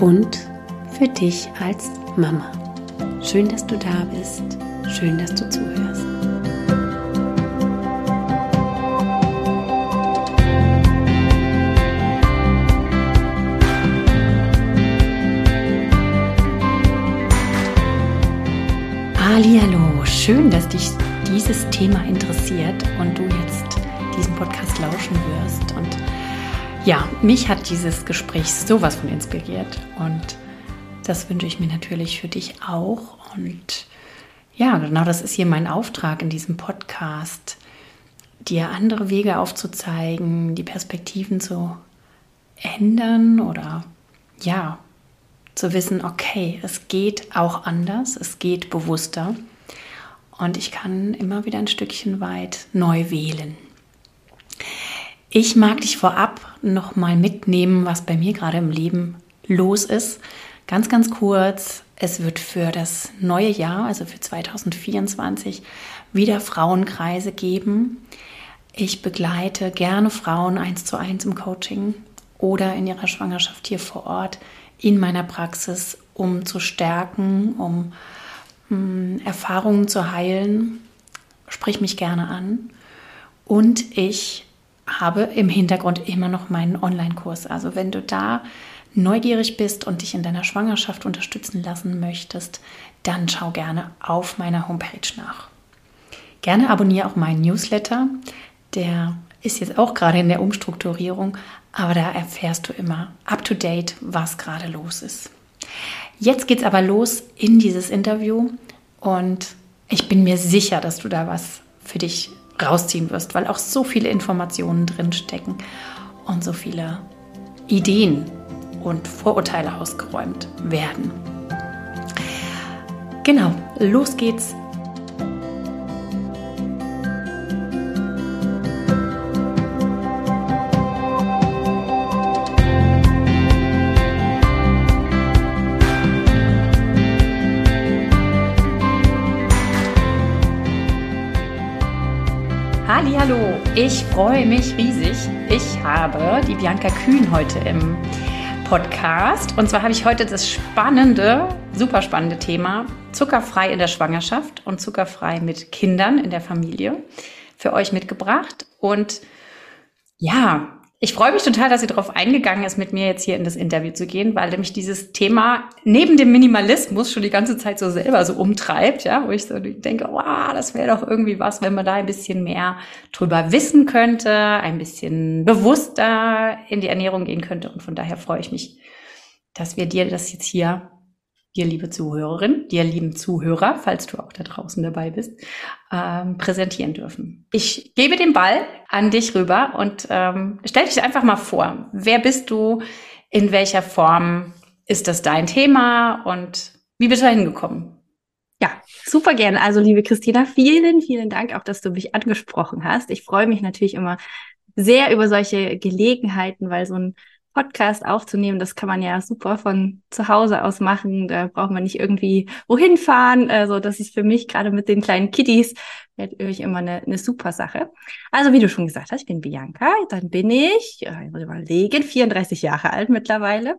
und für dich als Mama. Schön, dass du da bist. Schön, dass du zuhörst. Hallo, schön, dass dich dieses Thema interessiert und du jetzt diesen Podcast lauschen wirst und ja, mich hat dieses Gespräch sowas von inspiriert und das wünsche ich mir natürlich für dich auch. Und ja, genau das ist hier mein Auftrag in diesem Podcast, dir andere Wege aufzuzeigen, die Perspektiven zu ändern oder ja, zu wissen, okay, es geht auch anders, es geht bewusster und ich kann immer wieder ein Stückchen weit neu wählen. Ich mag dich vorab noch mal mitnehmen, was bei mir gerade im Leben los ist. Ganz, ganz kurz. Es wird für das neue Jahr, also für 2024, wieder Frauenkreise geben. Ich begleite gerne Frauen eins zu eins im Coaching oder in ihrer Schwangerschaft hier vor Ort in meiner Praxis, um zu stärken, um mh, hm, Erfahrungen zu heilen. Sprich mich gerne an. Und ich habe im Hintergrund immer noch meinen Online-Kurs. Also wenn du da neugierig bist und dich in deiner Schwangerschaft unterstützen lassen möchtest, dann schau gerne auf meiner Homepage nach. Gerne abonniere auch meinen Newsletter. Der ist jetzt auch gerade in der Umstrukturierung, aber da erfährst du immer up-to-date, was gerade los ist. Jetzt geht es aber los in dieses Interview und ich bin mir sicher, dass du da was für dich rausziehen wirst, weil auch so viele Informationen drin stecken und so viele Ideen und Vorurteile ausgeräumt werden. Genau, los geht's ich freue mich riesig. Ich habe die Bianca Kühn heute im Podcast. Und zwar habe ich heute das spannende, super spannende Thema zuckerfrei in der Schwangerschaft und zuckerfrei mit Kindern in der Familie für euch mitgebracht. Und ja, ich freue mich total, dass sie darauf eingegangen ist, mit mir jetzt hier in das Interview zu gehen, weil nämlich dieses Thema neben dem Minimalismus schon die ganze Zeit so selber so umtreibt, ja, wo ich so denke, wow, das wäre doch irgendwie was, wenn man da ein bisschen mehr drüber wissen könnte, ein bisschen bewusster in die Ernährung gehen könnte. Und von daher freue ich mich, dass wir dir das jetzt hier dir liebe Zuhörerin, dir lieben Zuhörer, falls du auch da draußen dabei bist, ähm, präsentieren dürfen. Ich gebe den Ball an dich rüber und ähm, stell dich einfach mal vor. Wer bist du? In welcher Form ist das dein Thema und wie bist du da hingekommen? Ja, super gerne. Also, liebe Christina, vielen, vielen Dank auch, dass du mich angesprochen hast. Ich freue mich natürlich immer sehr über solche Gelegenheiten, weil so ein Podcast aufzunehmen. Das kann man ja super von zu Hause aus machen. Da braucht man nicht irgendwie wohin fahren. Also das ist für mich gerade mit den kleinen Kitties natürlich immer eine, eine super Sache. Also wie du schon gesagt hast, ich bin Bianca. Dann bin ich, ich muss überlegen, 34 Jahre alt mittlerweile.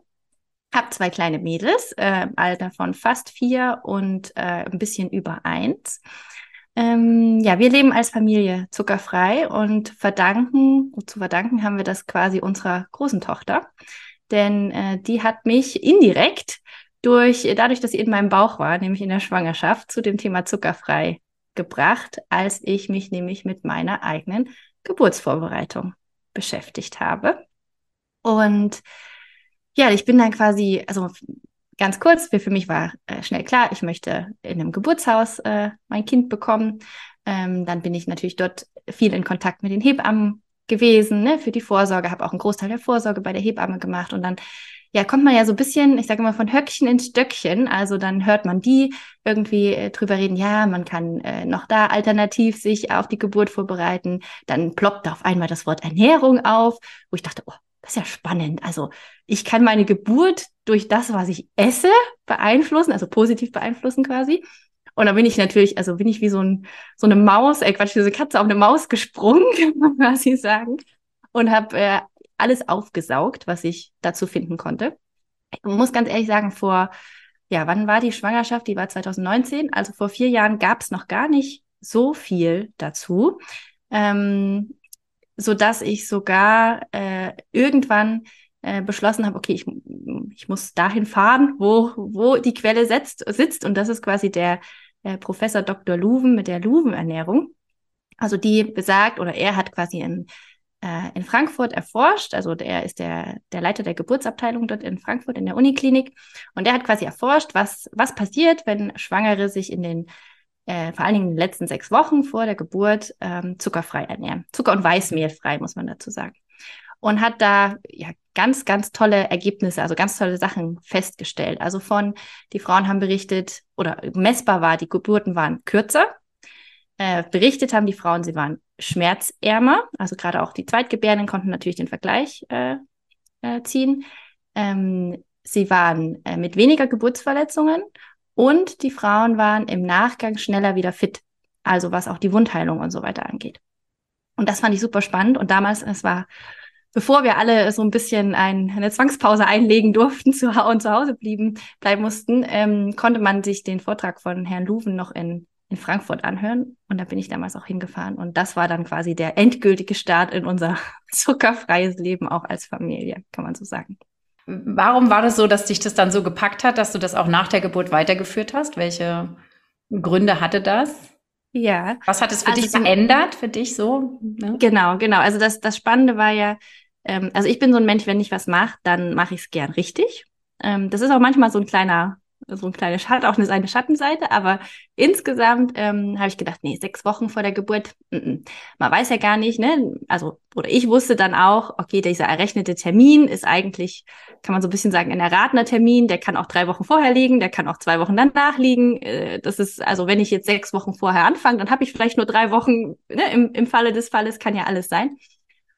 Hab zwei kleine Mädels, äh, Alter von fast vier und äh, ein bisschen über eins. Ähm, ja, wir leben als Familie zuckerfrei und verdanken, zu verdanken haben wir das quasi unserer großen Tochter. Denn äh, die hat mich indirekt durch, dadurch, dass sie in meinem Bauch war, nämlich in der Schwangerschaft, zu dem Thema zuckerfrei gebracht, als ich mich nämlich mit meiner eigenen Geburtsvorbereitung beschäftigt habe. Und ja, ich bin dann quasi, also ganz kurz, für mich war äh, schnell klar, ich möchte in einem Geburtshaus äh, mein Kind bekommen. Ähm, dann bin ich natürlich dort viel in Kontakt mit den Hebammen gewesen, ne, für die Vorsorge, habe auch einen Großteil der Vorsorge bei der Hebamme gemacht und dann ja, kommt man ja so ein bisschen, ich sage immer, von Höckchen ins Stöckchen. Also dann hört man die irgendwie äh, drüber reden, ja, man kann äh, noch da alternativ sich auf die Geburt vorbereiten. Dann ploppt auf einmal das Wort Ernährung auf, wo ich dachte, oh, das ist ja spannend. Also ich kann meine Geburt durch das, was ich esse, beeinflussen, also positiv beeinflussen quasi. Und da bin ich natürlich, also bin ich wie so, ein, so eine Maus, äh Quatsch, wie so eine Katze auf eine Maus gesprungen, kann man quasi sagen. Und habe äh, alles aufgesaugt, was ich dazu finden konnte. Ich muss ganz ehrlich sagen, vor, ja, wann war die Schwangerschaft? Die war 2019. Also vor vier Jahren gab es noch gar nicht so viel dazu, ähm, so dass ich sogar äh, irgendwann äh, beschlossen habe, okay, ich, ich muss dahin fahren, wo, wo die Quelle setzt, sitzt. Und das ist quasi der äh, Professor Dr. Luven mit der Luven-Ernährung. Also die besagt, oder er hat quasi ein äh, in Frankfurt erforscht. Also der ist der, der Leiter der Geburtsabteilung dort in Frankfurt in der Uniklinik. Und der hat quasi erforscht, was, was passiert, wenn Schwangere sich in den äh, vor allen Dingen in den letzten sechs Wochen vor der Geburt ähm, zuckerfrei ernähren. Zucker- und Weißmehlfrei, muss man dazu sagen. Und hat da ja ganz, ganz tolle Ergebnisse, also ganz tolle Sachen festgestellt. Also von, die Frauen haben berichtet, oder messbar war, die Geburten waren kürzer. Äh, berichtet haben die Frauen, sie waren schmerzärmer. Also gerade auch die Zweitgebärenden konnten natürlich den Vergleich äh, äh, ziehen. Ähm, sie waren äh, mit weniger Geburtsverletzungen und die Frauen waren im Nachgang schneller wieder fit. Also was auch die Wundheilung und so weiter angeht. Und das fand ich super spannend. Und damals, es war, bevor wir alle so ein bisschen ein, eine Zwangspause einlegen durften zu, und zu Hause blieben, bleiben mussten, ähm, konnte man sich den Vortrag von Herrn Luven noch in in Frankfurt anhören. Und da bin ich damals auch hingefahren. Und das war dann quasi der endgültige Start in unser zuckerfreies Leben, auch als Familie, kann man so sagen. Warum war das so, dass dich das dann so gepackt hat, dass du das auch nach der Geburt weitergeführt hast? Welche Gründe hatte das? Ja. Was hat es für also dich verändert, für dich so? Ne? Genau, genau. Also das, das Spannende war ja, ähm, also ich bin so ein Mensch, wenn ich was mache, dann mache ich es gern richtig. Ähm, das ist auch manchmal so ein kleiner so ein kleiner Schatten, auch eine, eine Schattenseite, aber insgesamt ähm, habe ich gedacht, nee, sechs Wochen vor der Geburt, m -m. man weiß ja gar nicht, ne? Also, oder ich wusste dann auch, okay, dieser errechnete Termin ist eigentlich, kann man so ein bisschen sagen, ein erratener Termin, der kann auch drei Wochen vorher liegen, der kann auch zwei Wochen danach liegen. Äh, das ist, also wenn ich jetzt sechs Wochen vorher anfange, dann habe ich vielleicht nur drei Wochen, ne? Im, im Falle des Falles kann ja alles sein.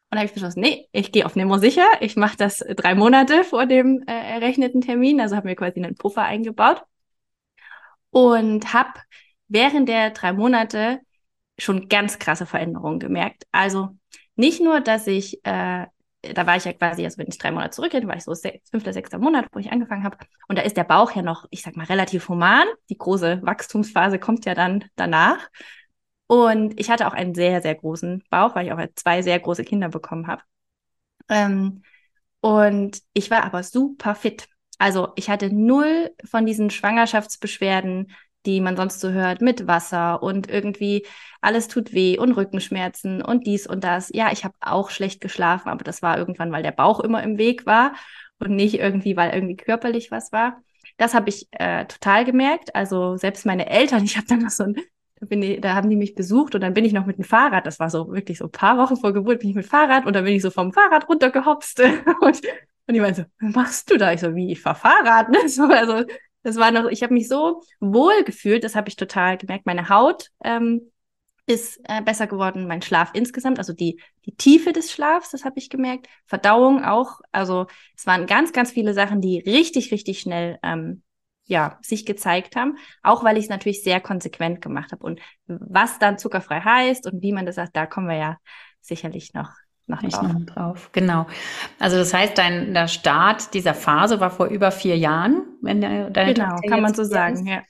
Und habe ich beschlossen, nee, ich gehe auf Nemo sicher. Ich mache das drei Monate vor dem äh, errechneten Termin. Also habe mir quasi einen Puffer eingebaut. Und habe während der drei Monate schon ganz krasse Veränderungen gemerkt. Also nicht nur, dass ich, äh, da war ich ja quasi, also wenn ich drei Monate zurückgehe, war ich so fünfter, sechster Monat, wo ich angefangen habe. Und da ist der Bauch ja noch, ich sag mal, relativ human. Die große Wachstumsphase kommt ja dann danach. Und ich hatte auch einen sehr, sehr großen Bauch, weil ich auch zwei sehr große Kinder bekommen habe. Ähm, und ich war aber super fit. Also ich hatte null von diesen Schwangerschaftsbeschwerden, die man sonst so hört, mit Wasser und irgendwie alles tut weh und Rückenschmerzen und dies und das. Ja, ich habe auch schlecht geschlafen, aber das war irgendwann, weil der Bauch immer im Weg war und nicht irgendwie, weil irgendwie körperlich was war. Das habe ich äh, total gemerkt. Also selbst meine Eltern, ich habe dann noch so ein da, bin ich, da haben die mich besucht und dann bin ich noch mit dem Fahrrad, das war so wirklich so ein paar Wochen vor Geburt, bin ich mit Fahrrad und dann bin ich so vom Fahrrad runtergehopst und, und die meinte so, was machst du da? Ich so, wie, ich fahr Fahrrad, ne? So, also, das war noch, ich habe mich so wohl gefühlt, das habe ich total gemerkt. Meine Haut ähm, ist äh, besser geworden, mein Schlaf insgesamt, also die, die Tiefe des Schlafs, das habe ich gemerkt. Verdauung auch. Also es waren ganz, ganz viele Sachen, die richtig, richtig schnell ähm, ja, sich gezeigt haben, auch weil ich es natürlich sehr konsequent gemacht habe. Und was dann zuckerfrei heißt und wie man das sagt, da kommen wir ja sicherlich noch, noch drauf. Noch drauf. Genau. Also das heißt, dein der Start dieser Phase war vor über vier Jahren, wenn der, deine Genau, Tochter kann man so sagen, ja.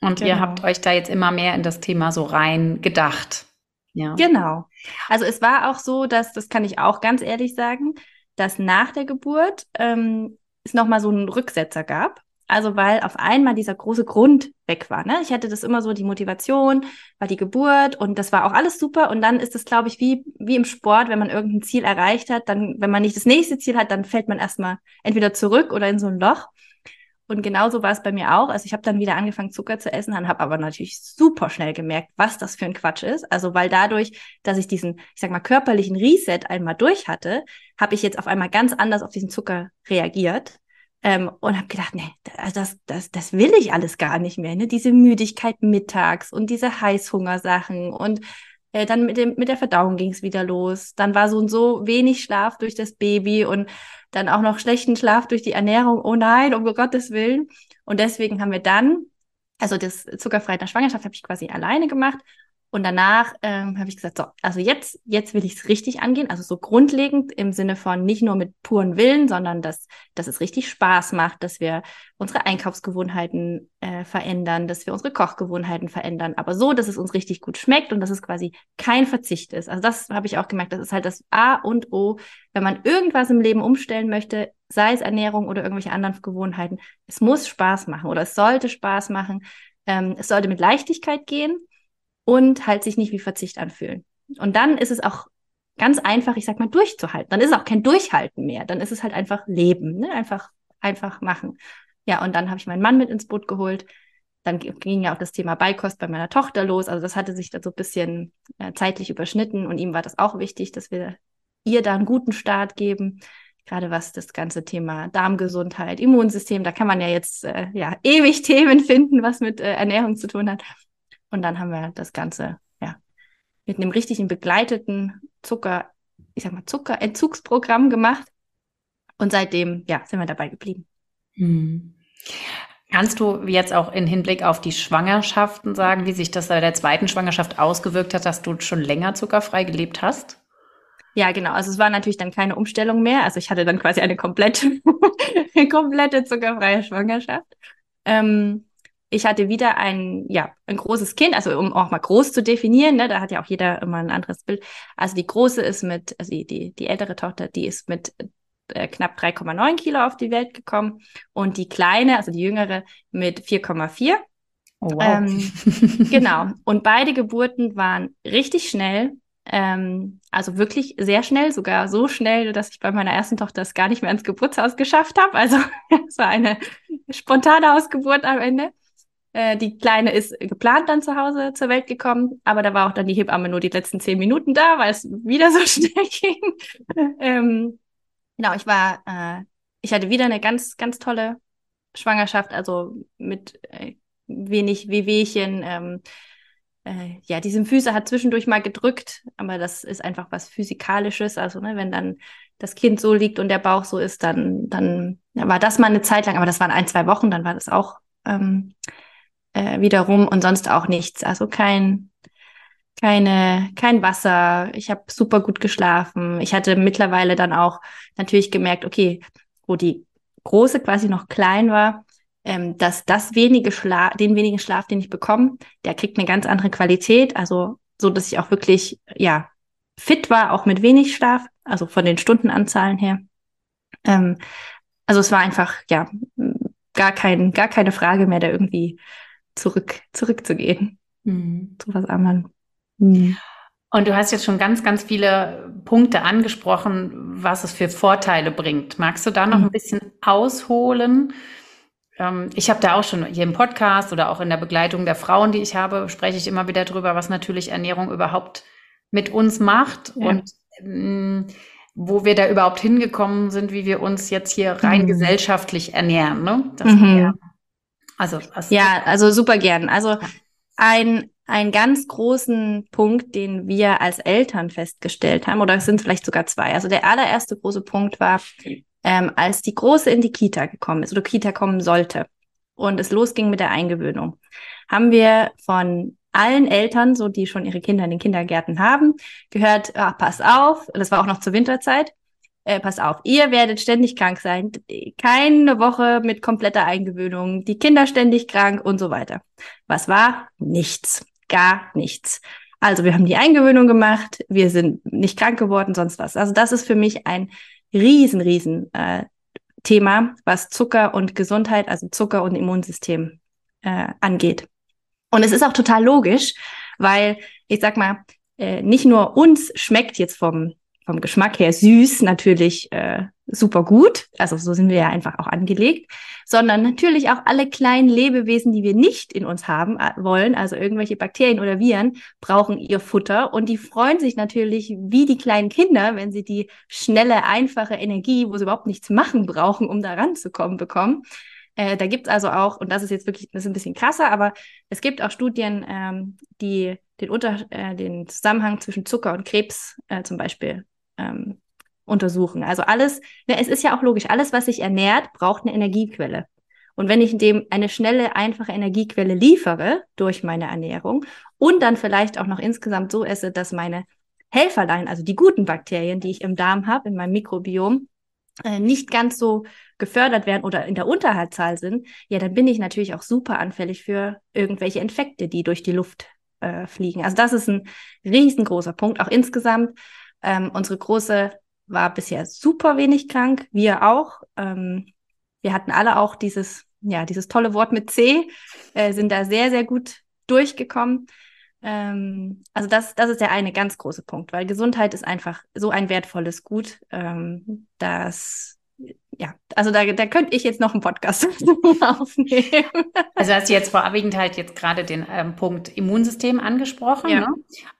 Und genau. ihr habt euch da jetzt immer mehr in das Thema so rein gedacht. Ja. Genau. Also es war auch so, dass, das kann ich auch ganz ehrlich sagen, dass nach der Geburt ähm, es nochmal so einen Rücksetzer gab. Also weil auf einmal dieser große Grund weg war. Ne? Ich hatte das immer so, die Motivation, war die Geburt und das war auch alles super. Und dann ist es, glaube ich, wie, wie im Sport, wenn man irgendein Ziel erreicht hat, dann, wenn man nicht das nächste Ziel hat, dann fällt man erstmal entweder zurück oder in so ein Loch. Und genauso war es bei mir auch. Also ich habe dann wieder angefangen, Zucker zu essen, habe aber natürlich super schnell gemerkt, was das für ein Quatsch ist. Also weil dadurch, dass ich diesen, ich sag mal, körperlichen Reset einmal durch hatte, habe ich jetzt auf einmal ganz anders auf diesen Zucker reagiert. Ähm, und habe gedacht, nee, das, das, das will ich alles gar nicht mehr. Ne? Diese Müdigkeit mittags und diese Heißhungersachen und äh, dann mit, dem, mit der Verdauung ging es wieder los. Dann war so und so wenig Schlaf durch das Baby und dann auch noch schlechten Schlaf durch die Ernährung. Oh nein, um Gottes Willen. Und deswegen haben wir dann, also das zuckerfrei in der Schwangerschaft habe ich quasi alleine gemacht und danach ähm, habe ich gesagt, so, also jetzt, jetzt will ich es richtig angehen. Also so grundlegend im Sinne von nicht nur mit puren Willen, sondern dass, dass es richtig Spaß macht, dass wir unsere Einkaufsgewohnheiten äh, verändern, dass wir unsere Kochgewohnheiten verändern, aber so, dass es uns richtig gut schmeckt und dass es quasi kein Verzicht ist. Also das habe ich auch gemerkt, das ist halt das A und O, wenn man irgendwas im Leben umstellen möchte, sei es Ernährung oder irgendwelche anderen Gewohnheiten, es muss Spaß machen oder es sollte Spaß machen. Ähm, es sollte mit Leichtigkeit gehen und halt sich nicht wie Verzicht anfühlen. Und dann ist es auch ganz einfach, ich sag mal, durchzuhalten. Dann ist es auch kein Durchhalten mehr. Dann ist es halt einfach Leben, ne? einfach, einfach machen. Ja, und dann habe ich meinen Mann mit ins Boot geholt. Dann ging ja auch das Thema Beikost bei meiner Tochter los. Also das hatte sich da so ein bisschen äh, zeitlich überschnitten und ihm war das auch wichtig, dass wir ihr da einen guten Start geben. Gerade was das ganze Thema Darmgesundheit, Immunsystem, da kann man ja jetzt äh, ja ewig Themen finden, was mit äh, Ernährung zu tun hat. Und dann haben wir das Ganze, ja, mit einem richtigen begleiteten Zucker, ich sag mal, Zuckerentzugsprogramm gemacht. Und seitdem, ja, sind wir dabei geblieben. Hm. Kannst du jetzt auch in Hinblick auf die Schwangerschaften sagen, wie sich das bei der zweiten Schwangerschaft ausgewirkt hat, dass du schon länger zuckerfrei gelebt hast? Ja, genau. Also es war natürlich dann keine Umstellung mehr. Also ich hatte dann quasi eine komplette, komplette zuckerfreie Schwangerschaft. Ähm, ich hatte wieder ein, ja, ein großes Kind, also um auch mal groß zu definieren, ne, da hat ja auch jeder immer ein anderes Bild. Also die große ist mit, also die, die, die ältere Tochter, die ist mit äh, knapp 3,9 Kilo auf die Welt gekommen und die kleine, also die jüngere, mit 4,4. Oh, wow. Ähm, genau. Und beide Geburten waren richtig schnell. Ähm, also wirklich sehr schnell, sogar so schnell, dass ich bei meiner ersten Tochter es gar nicht mehr ins Geburtshaus geschafft habe. Also es war eine spontane Ausgeburt am Ende. Äh, die Kleine ist geplant dann zu Hause zur Welt gekommen, aber da war auch dann die Hebamme nur die letzten zehn Minuten da, weil es wieder so schnell ging. ähm, genau, ich war, äh, ich hatte wieder eine ganz, ganz tolle Schwangerschaft, also mit äh, wenig Wehwehchen. Ähm, äh, ja, die Symphyse hat zwischendurch mal gedrückt, aber das ist einfach was Physikalisches. Also, ne, wenn dann das Kind so liegt und der Bauch so ist, dann, dann war das mal eine Zeit lang, aber das waren ein, zwei Wochen, dann war das auch ähm, äh, wiederum und sonst auch nichts. Also kein, keine, kein Wasser. Ich habe super gut geschlafen. Ich hatte mittlerweile dann auch natürlich gemerkt, okay, wo die große quasi noch klein war, ähm, dass das wenige Schlaf, den wenigen Schlaf, den ich bekomme, der kriegt eine ganz andere Qualität. Also so, dass ich auch wirklich ja fit war, auch mit wenig Schlaf, also von den Stundenanzahlen her. Ähm, also es war einfach ja gar kein, gar keine Frage mehr, da irgendwie zurück, zurückzugehen mhm. zu was anderem. Mhm. Und du hast jetzt schon ganz, ganz viele Punkte angesprochen, was es für Vorteile bringt. Magst du da noch mhm. ein bisschen ausholen? Ähm, ich habe da auch schon hier im Podcast oder auch in der Begleitung der Frauen, die ich habe, spreche ich immer wieder drüber, was natürlich Ernährung überhaupt mit uns macht ja. und ähm, wo wir da überhaupt hingekommen sind, wie wir uns jetzt hier rein mhm. gesellschaftlich ernähren. Ne? Das mhm. Also, ja, also super gern. Also ein, ein ganz großen Punkt, den wir als Eltern festgestellt haben, oder es sind vielleicht sogar zwei. Also der allererste große Punkt war, ähm, als die Große in die Kita gekommen ist oder Kita kommen sollte und es losging mit der Eingewöhnung, haben wir von allen Eltern, so die schon ihre Kinder in den Kindergärten haben, gehört, ach, pass auf, das war auch noch zur Winterzeit, äh, pass auf, ihr werdet ständig krank sein, keine Woche mit kompletter Eingewöhnung, die Kinder ständig krank und so weiter. Was war? Nichts, gar nichts. Also wir haben die Eingewöhnung gemacht, wir sind nicht krank geworden, sonst was. Also das ist für mich ein riesen, riesen äh, Thema, was Zucker und Gesundheit, also Zucker und Immunsystem äh, angeht. Und es ist auch total logisch, weil ich sag mal, äh, nicht nur uns schmeckt jetzt vom vom Geschmack her süß natürlich äh, super gut, also so sind wir ja einfach auch angelegt, sondern natürlich auch alle kleinen Lebewesen, die wir nicht in uns haben äh, wollen, also irgendwelche Bakterien oder Viren, brauchen ihr Futter. Und die freuen sich natürlich wie die kleinen Kinder, wenn sie die schnelle, einfache Energie, wo sie überhaupt nichts machen brauchen, um da ranzukommen, bekommen. Äh, da gibt es also auch, und das ist jetzt wirklich, das ist ein bisschen krasser, aber es gibt auch Studien, ähm, die den, Unter äh, den Zusammenhang zwischen Zucker und Krebs äh, zum Beispiel ähm, untersuchen. Also alles, ne, es ist ja auch logisch, alles, was sich ernährt, braucht eine Energiequelle. Und wenn ich dem eine schnelle, einfache Energiequelle liefere durch meine Ernährung und dann vielleicht auch noch insgesamt so esse, dass meine Helferlein, also die guten Bakterien, die ich im Darm habe, in meinem Mikrobiom, äh, nicht ganz so gefördert werden oder in der Unterhaltszahl sind, ja, dann bin ich natürlich auch super anfällig für irgendwelche Infekte, die durch die Luft äh, fliegen. Also das ist ein riesengroßer Punkt. Auch insgesamt, ähm, unsere große war bisher super wenig krank, wir auch. Ähm, wir hatten alle auch dieses, ja, dieses tolle Wort mit C, äh, sind da sehr, sehr gut durchgekommen. Ähm, also das, das ist der eine ganz große Punkt, weil Gesundheit ist einfach so ein wertvolles Gut, ähm, dass ja, also da, da könnte ich jetzt noch einen Podcast aufnehmen. Also hast du jetzt vorwiegend halt jetzt gerade den ähm, Punkt Immunsystem angesprochen. Ja. Ne?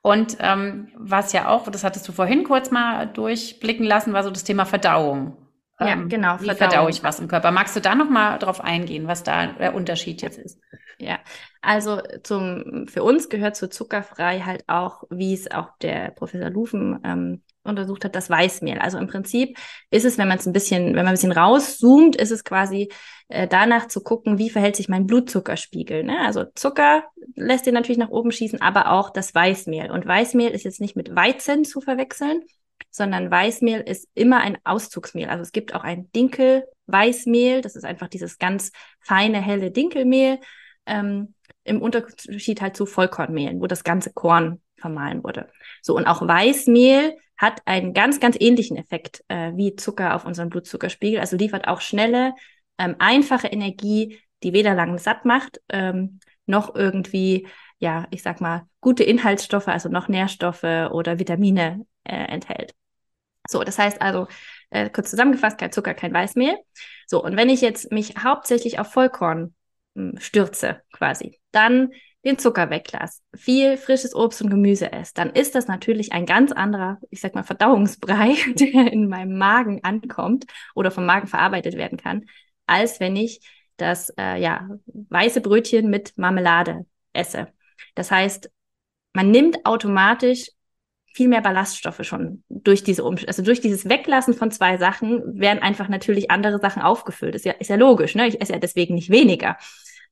Und ähm, was ja auch, das hattest du vorhin kurz mal durchblicken lassen, war so das Thema Verdauung. Ja, ähm, genau. Wie verdaue ich was im Körper? Magst du da noch mal drauf eingehen, was da der Unterschied jetzt ist? Ja, also zum, für uns gehört zur Zuckerfrei halt auch, wie es auch der Professor Lufen ähm, untersucht hat, das Weißmehl. Also im Prinzip ist es, wenn man es ein bisschen, wenn man ein bisschen rauszoomt, ist es quasi äh, danach zu gucken, wie verhält sich mein Blutzuckerspiegel. Ne? Also Zucker lässt den natürlich nach oben schießen, aber auch das Weißmehl. Und Weißmehl ist jetzt nicht mit Weizen zu verwechseln, sondern Weißmehl ist immer ein Auszugsmehl. Also es gibt auch ein Dinkel-Weißmehl, das ist einfach dieses ganz feine, helle Dinkelmehl. Ähm, Im Unterschied halt zu Vollkornmehlen, wo das ganze Korn vermahlen wurde. So, und auch Weißmehl hat einen ganz, ganz ähnlichen Effekt äh, wie Zucker auf unseren Blutzuckerspiegel. Also liefert auch schnelle, ähm, einfache Energie, die weder lang satt macht, ähm, noch irgendwie, ja, ich sag mal, gute Inhaltsstoffe, also noch Nährstoffe oder Vitamine äh, enthält. So, das heißt also, äh, kurz zusammengefasst, kein Zucker, kein Weißmehl. So, und wenn ich jetzt mich hauptsächlich auf Vollkorn mh, hm, stürze, quasi, dann den Zucker weglasse, viel frisches Obst und Gemüse esse, dann ist das natürlich ein ganz anderer, ich sag mal, Verdauungsbrei, der in meinem Magen ankommt oder vom Magen verarbeitet werden kann, als wenn ich das äh, ja, weiße Brötchen mit Marmelade esse. Das heißt, man nimmt automatisch viel mehr Ballaststoffe schon durch diese um also durch dieses Weglassen von zwei Sachen werden einfach natürlich andere Sachen aufgefüllt. Ist ja, ist ja logisch, ne? Ich esse ja deswegen nicht weniger.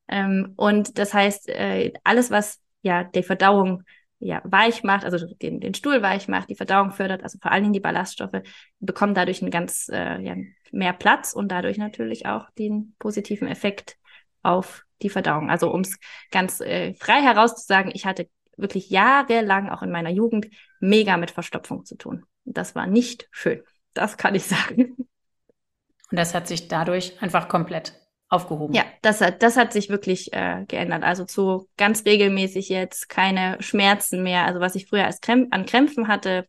Ähm, und das heißt, äh, alles, was ja die Verdauung ja, weich macht, also den, den Stuhl weich macht, die Verdauung fördert, also vor allen Dingen die Ballaststoffe, bekommen dadurch einen ganz äh, ja, mehr Platz und dadurch natürlich auch den positiven Effekt auf die Verdauung. Also um es ganz äh, frei herauszusagen, ich hatte wirklich jahrelang auch in meiner Jugend mega mit Verstopfung zu tun. Das war nicht schön. Das kann ich sagen. Und das hat sich dadurch einfach komplett aufgehoben. Ja, das hat, das hat sich wirklich äh, geändert. Also zu ganz regelmäßig jetzt keine Schmerzen mehr. Also was ich früher als Krämp an Krämpfen hatte,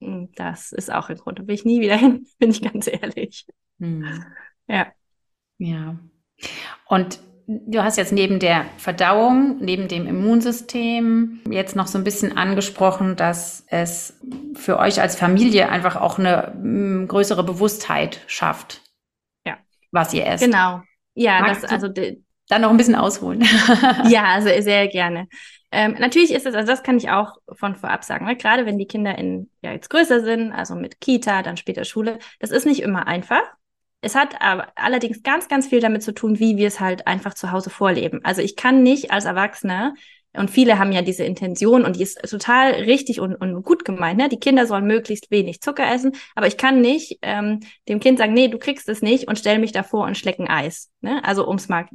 hm, das ist auch ein Grund. Da will ich nie wieder hin, bin ich ganz ehrlich. Hm. Ja. Ja. Und du hast jetzt neben der Verdauung, neben dem Immunsystem jetzt noch so ein bisschen angesprochen, dass es für euch als Familie einfach auch eine hm, größere Bewusstheit schafft was ihr esst. Genau. Ja, Magst das also dann noch ein bisschen ausholen. ja, also sehr gerne. Ähm, natürlich ist es, also das kann ich auch von vorab sagen, ne? gerade wenn die Kinder in, ja, jetzt größer sind, also mit Kita, dann später Schule, das ist nicht immer einfach. Es hat aber allerdings ganz, ganz viel damit zu tun, wie wir es halt einfach zu Hause vorleben. Also ich kann nicht als Erwachsener und viele haben ja diese Intention und die ist total richtig und, und gut gemeint. Ne? Die Kinder sollen möglichst wenig Zucker essen, aber ich kann nicht ähm, dem Kind sagen, nee, du kriegst es nicht und stell mich davor und schlecken Eis. Ne? Also um es mal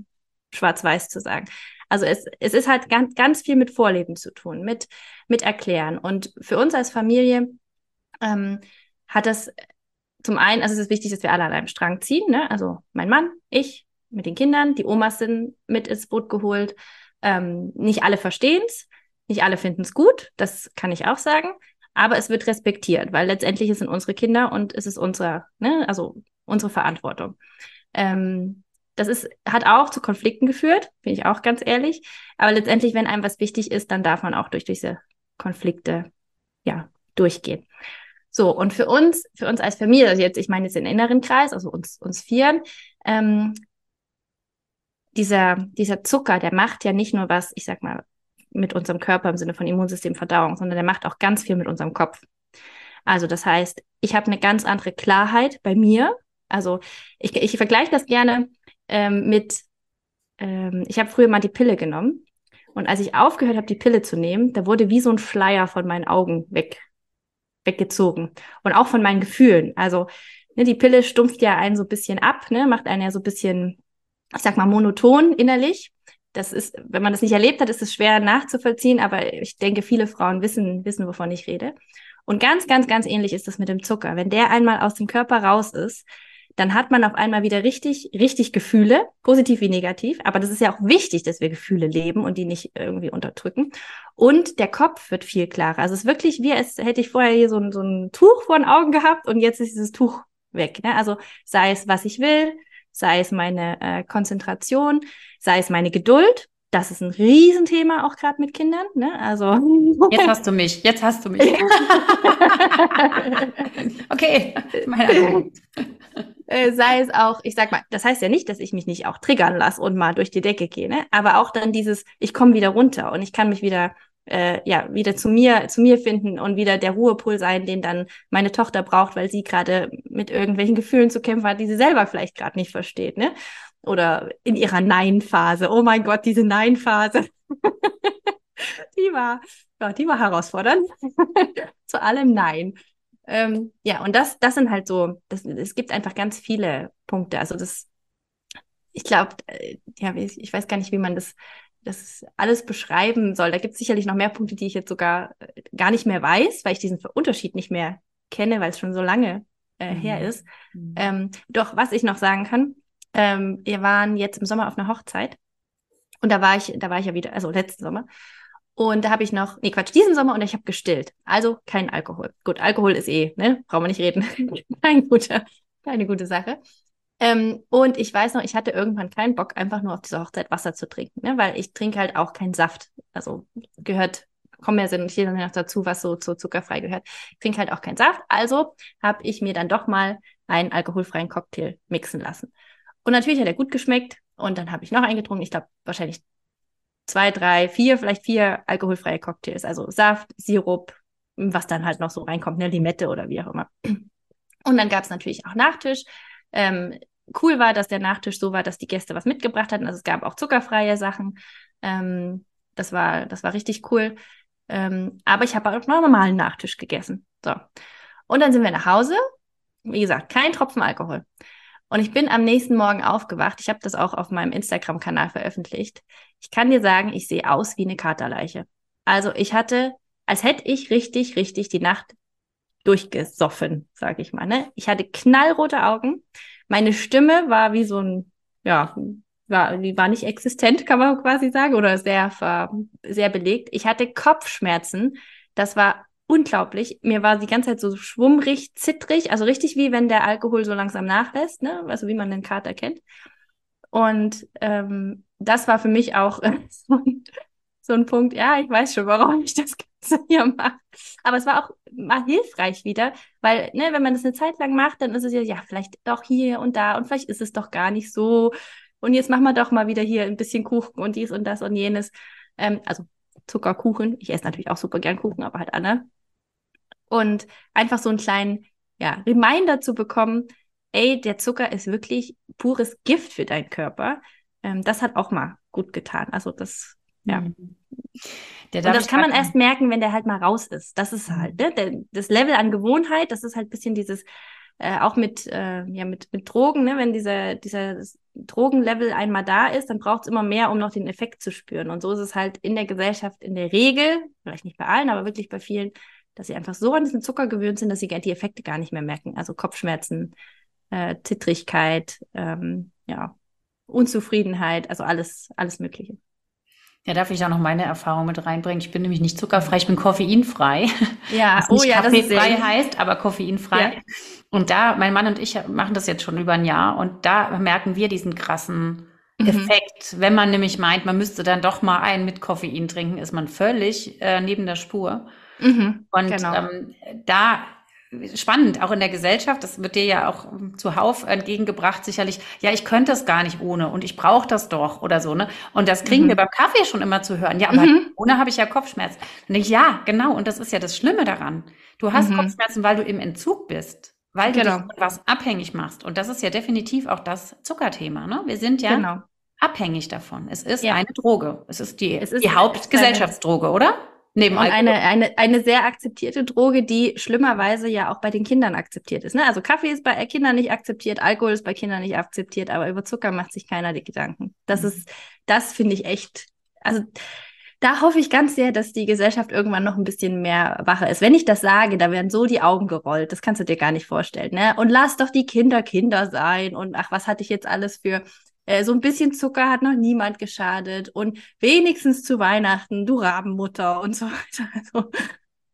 schwarz-weiß zu sagen. Also es, es ist halt ganz, ganz viel mit Vorleben zu tun, mit, mit Erklären. Und für uns als Familie ähm, hat das zum einen, also es ist wichtig, dass wir alle an einem Strang ziehen. Ne? Also mein Mann, ich mit den Kindern, die Omas sind mit ins Boot geholt. Ähm, nicht alle verstehen es, nicht alle finden es gut, das kann ich auch sagen. aber es wird respektiert, weil letztendlich sind unsere Kinder und es ist unsere, ne, also unsere Verantwortung. Ähm, das ist, hat auch zu Konflikten geführt, bin ich auch ganz ehrlich. Aber letztendlich, wenn einem was wichtig ist, dann darf man auch durch diese Konflikte, ja, durchgehen. So, und für uns, für uns als Familie, also jetzt, ich meine jetzt den inneren Kreis, also uns, uns Vieren, ähm, dieser, dieser Zucker, der macht ja nicht nur was, ich sag mal, mit unserem Körper im Sinne von Immunsystem, Verdauung, sondern der macht auch ganz viel mit unserem Kopf. Also das heißt, ich habe eine ganz andere Klarheit bei mir. Also ich, ich vergleiche das gerne ähm, mit, ähm, ich habe früher mal die Pille genommen und als ich aufgehört habe, die Pille zu nehmen, da wurde wie so ein Flyer von meinen Augen weg, weggezogen und auch von meinen Gefühlen. Also ne, die Pille stumpft ja einen so ein bisschen ab, ne, macht einen ja so ein bisschen, ich sag mal, monoton innerlich. Das ist, wenn man das nicht erlebt hat, ist es schwer nachzuvollziehen, aber ich denke, viele Frauen wissen, wissen, wovon ich rede. Und ganz, ganz, ganz ähnlich ist das mit dem Zucker. Wenn der einmal aus dem Körper raus ist, dann hat man auf einmal wieder richtig, richtig Gefühle, positiv wie negativ. Aber das ist ja auch wichtig, dass wir Gefühle leben und die nicht irgendwie unterdrücken. Und der Kopf wird viel klarer. Also es ist wirklich wie, als hätte ich vorher hier so ein, so ein Tuch vor den Augen gehabt und jetzt ist dieses Tuch weg. Ne? Also sei es, was ich will, sei es meine äh, Konzentration, sei es meine Geduld. Das ist ein Riesenthema auch gerade mit Kindern. Ne? Also jetzt hast du mich, jetzt hast du mich. okay, mein äh, sei es auch, ich sag mal, das heißt ja nicht, dass ich mich nicht auch triggern lasse und mal durch die Decke gehe, ne? aber auch dann dieses, ich komme wieder runter und ich kann mich wieder äh, ja wieder zu mir zu mir finden und wieder der Ruhepol sein, den dann meine Tochter braucht, weil sie gerade mit irgendwelchen Gefühlen zu kämpfen hat, die sie selber vielleicht gerade nicht versteht, ne? Oder in ihrer Nein-Phase. Oh mein Gott, diese Nein-Phase. die war, ja, die war herausfordernd. zu allem Nein. Ähm, ja, und das, das sind halt so, das, es gibt einfach ganz viele Punkte. Also das, ich glaube, äh, ja, ich weiß gar nicht, wie man das, das alles beschreiben soll. Da gibt es sicherlich noch mehr Punkte, die ich jetzt sogar äh, gar nicht mehr weiß, weil ich diesen Unterschied nicht mehr kenne, weil es schon so lange äh, mhm. her ist. Mhm. Ähm, doch, was ich noch sagen kann, ähm, wir waren jetzt im Sommer auf einer Hochzeit und da war ich, da war ich ja wieder, also letzten Sommer. Und da habe ich noch, nee, Quatsch, diesen Sommer und ich habe gestillt. Also kein Alkohol. Gut, Alkohol ist eh, ne? Brauchen wir nicht reden. Kein guter, keine gute Sache. Ähm, und ich weiß noch, ich hatte irgendwann keinen Bock, einfach nur auf dieser Hochzeit Wasser zu trinken, ne? weil ich trinke halt auch keinen Saft. Also gehört, kommen ja sind hier noch dazu, was so zu zuckerfrei gehört. Ich trinke halt auch keinen Saft. Also habe ich mir dann doch mal einen alkoholfreien Cocktail mixen lassen. Und natürlich hat er gut geschmeckt. Und dann habe ich noch einen getrunken. Ich glaube, wahrscheinlich zwei, drei, vier, vielleicht vier alkoholfreie Cocktails, also Saft, Sirup, was dann halt noch so reinkommt, ne, Limette oder wie auch immer. Und dann gab es natürlich auch Nachtisch. Ähm, cool war, dass der Nachtisch so war, dass die Gäste was mitgebracht hatten. Also es gab auch zuckerfreie Sachen. Ähm, das war, das war richtig cool. Ähm, aber ich habe auch noch normalen Nachtisch gegessen. So. Und dann sind wir nach Hause. Wie gesagt, kein Tropfen Alkohol. Und ich bin am nächsten Morgen aufgewacht. Ich habe das auch auf meinem Instagram-Kanal veröffentlicht. Ich kann dir sagen, ich sehe aus wie eine Katerleiche. Also ich hatte, als hätte ich richtig, richtig die Nacht durchgesoffen, sage ich mal. Ne? Ich hatte knallrote Augen. Meine Stimme war wie so ein, ja, war, die war nicht existent, kann man quasi sagen, oder sehr, sehr belegt. Ich hatte Kopfschmerzen. Das war unglaublich. Mir war die ganze Zeit so schwummrig, zittrig, also richtig wie wenn der Alkohol so langsam nachlässt, ne? also wie man den Kater kennt. Und ähm, das war für mich auch so, ein, so ein Punkt, ja, ich weiß schon, warum ich das Ganze hier mache. Aber es war auch mal hilfreich wieder, weil, ne, wenn man das eine Zeit lang macht, dann ist es ja, ja, vielleicht doch hier und da und vielleicht ist es doch gar nicht so. Und jetzt machen wir doch mal wieder hier ein bisschen Kuchen und dies und das und jenes. Ähm, also Zuckerkuchen. Ich esse natürlich auch super gern Kuchen, aber halt Anne und einfach so einen kleinen ja, Reminder zu bekommen, ey, der Zucker ist wirklich pures Gift für deinen Körper. Ähm, das hat auch mal gut getan. Also das, ja. Mhm. und das kann man erst merken, wenn der halt mal raus ist. Das ist halt, ne? Der, das Level an Gewohnheit, das ist halt bisschen dieses, äh, auch mit, äh, ja, mit, mit Drogen, ne? wenn dieser, dieser Drogenlevel einmal da ist, dann braucht es immer mehr, um noch den Effekt zu spüren. Und so ist es halt in der Gesellschaft in der Regel, vielleicht nicht bei allen, aber wirklich bei vielen, dass sie einfach so an diesen Zucker gewöhnt sind, dass sie die Effekte gar nicht mehr merken. Also Kopfschmerzen, äh, Zittrigkeit, ähm, ja, Unzufriedenheit, also alles, alles Mögliche. Ja, darf ich auch noch meine Erfahrung mit reinbringen? Ich bin nämlich nicht zuckerfrei, ich bin koffeinfrei. Ja, Was nicht oh ja, das ist kaffeefrei heißt, aber koffeinfrei. Ja. Und da, mein Mann und ich machen das jetzt schon über ein Jahr und da merken wir diesen krassen Mhm. Effekt. Wenn man nämlich meint, man müsste dann doch mal einen mit Koffein trinken, ist man völlig äh, neben der Spur. Mhm, Und genau. ähm, da spannend, auch in der Gesellschaft, das wird dir ja auch zuhauf entgegengebracht, sicherlich, ja, ich könnte es gar nicht ohne und ich brauche das doch oder so, ne? Und das kriegen Mhm. wir beim Kaffee schon immer zu hören. Ja, aber Mhm. ohne habe ich ja Kopfschmerz. Und ich, ja, genau, und das ist ja das Schlimme daran. Du hast Mhm. Kopfschmerzen, weil du im Entzug bist, weil du Genau. was abhängig machst. Und das ist ja definitiv auch das Zuckerthema, ne? Wir sind ja Genau. abhängig davon. Es ist Ja. eine Droge. Es ist die, Es ist die Hauptgesellschaftsdroge, oder? Neben Und Alkohol. eine, eine, eine sehr akzeptierte Droge, die schlimmerweise ja auch bei den Kindern akzeptiert ist. Ne? Also Kaffee ist bei Kindern nicht akzeptiert, Alkohol ist bei Kindern nicht akzeptiert, aber über Zucker macht sich keiner die Gedanken. Das Mhm. ist, das finde ich echt, also da hoffe ich ganz sehr, dass die Gesellschaft irgendwann noch ein bisschen mehr wacher ist. Wenn ich das sage, da werden so die Augen gerollt. Das kannst du dir gar nicht vorstellen. Ne? Und lass doch die Kinder Kinder sein. Und ach, was hatte ich jetzt alles für äh, so ein bisschen Zucker hat noch niemand geschadet. Und wenigstens zu Weihnachten, du Rabenmutter und so weiter. Also,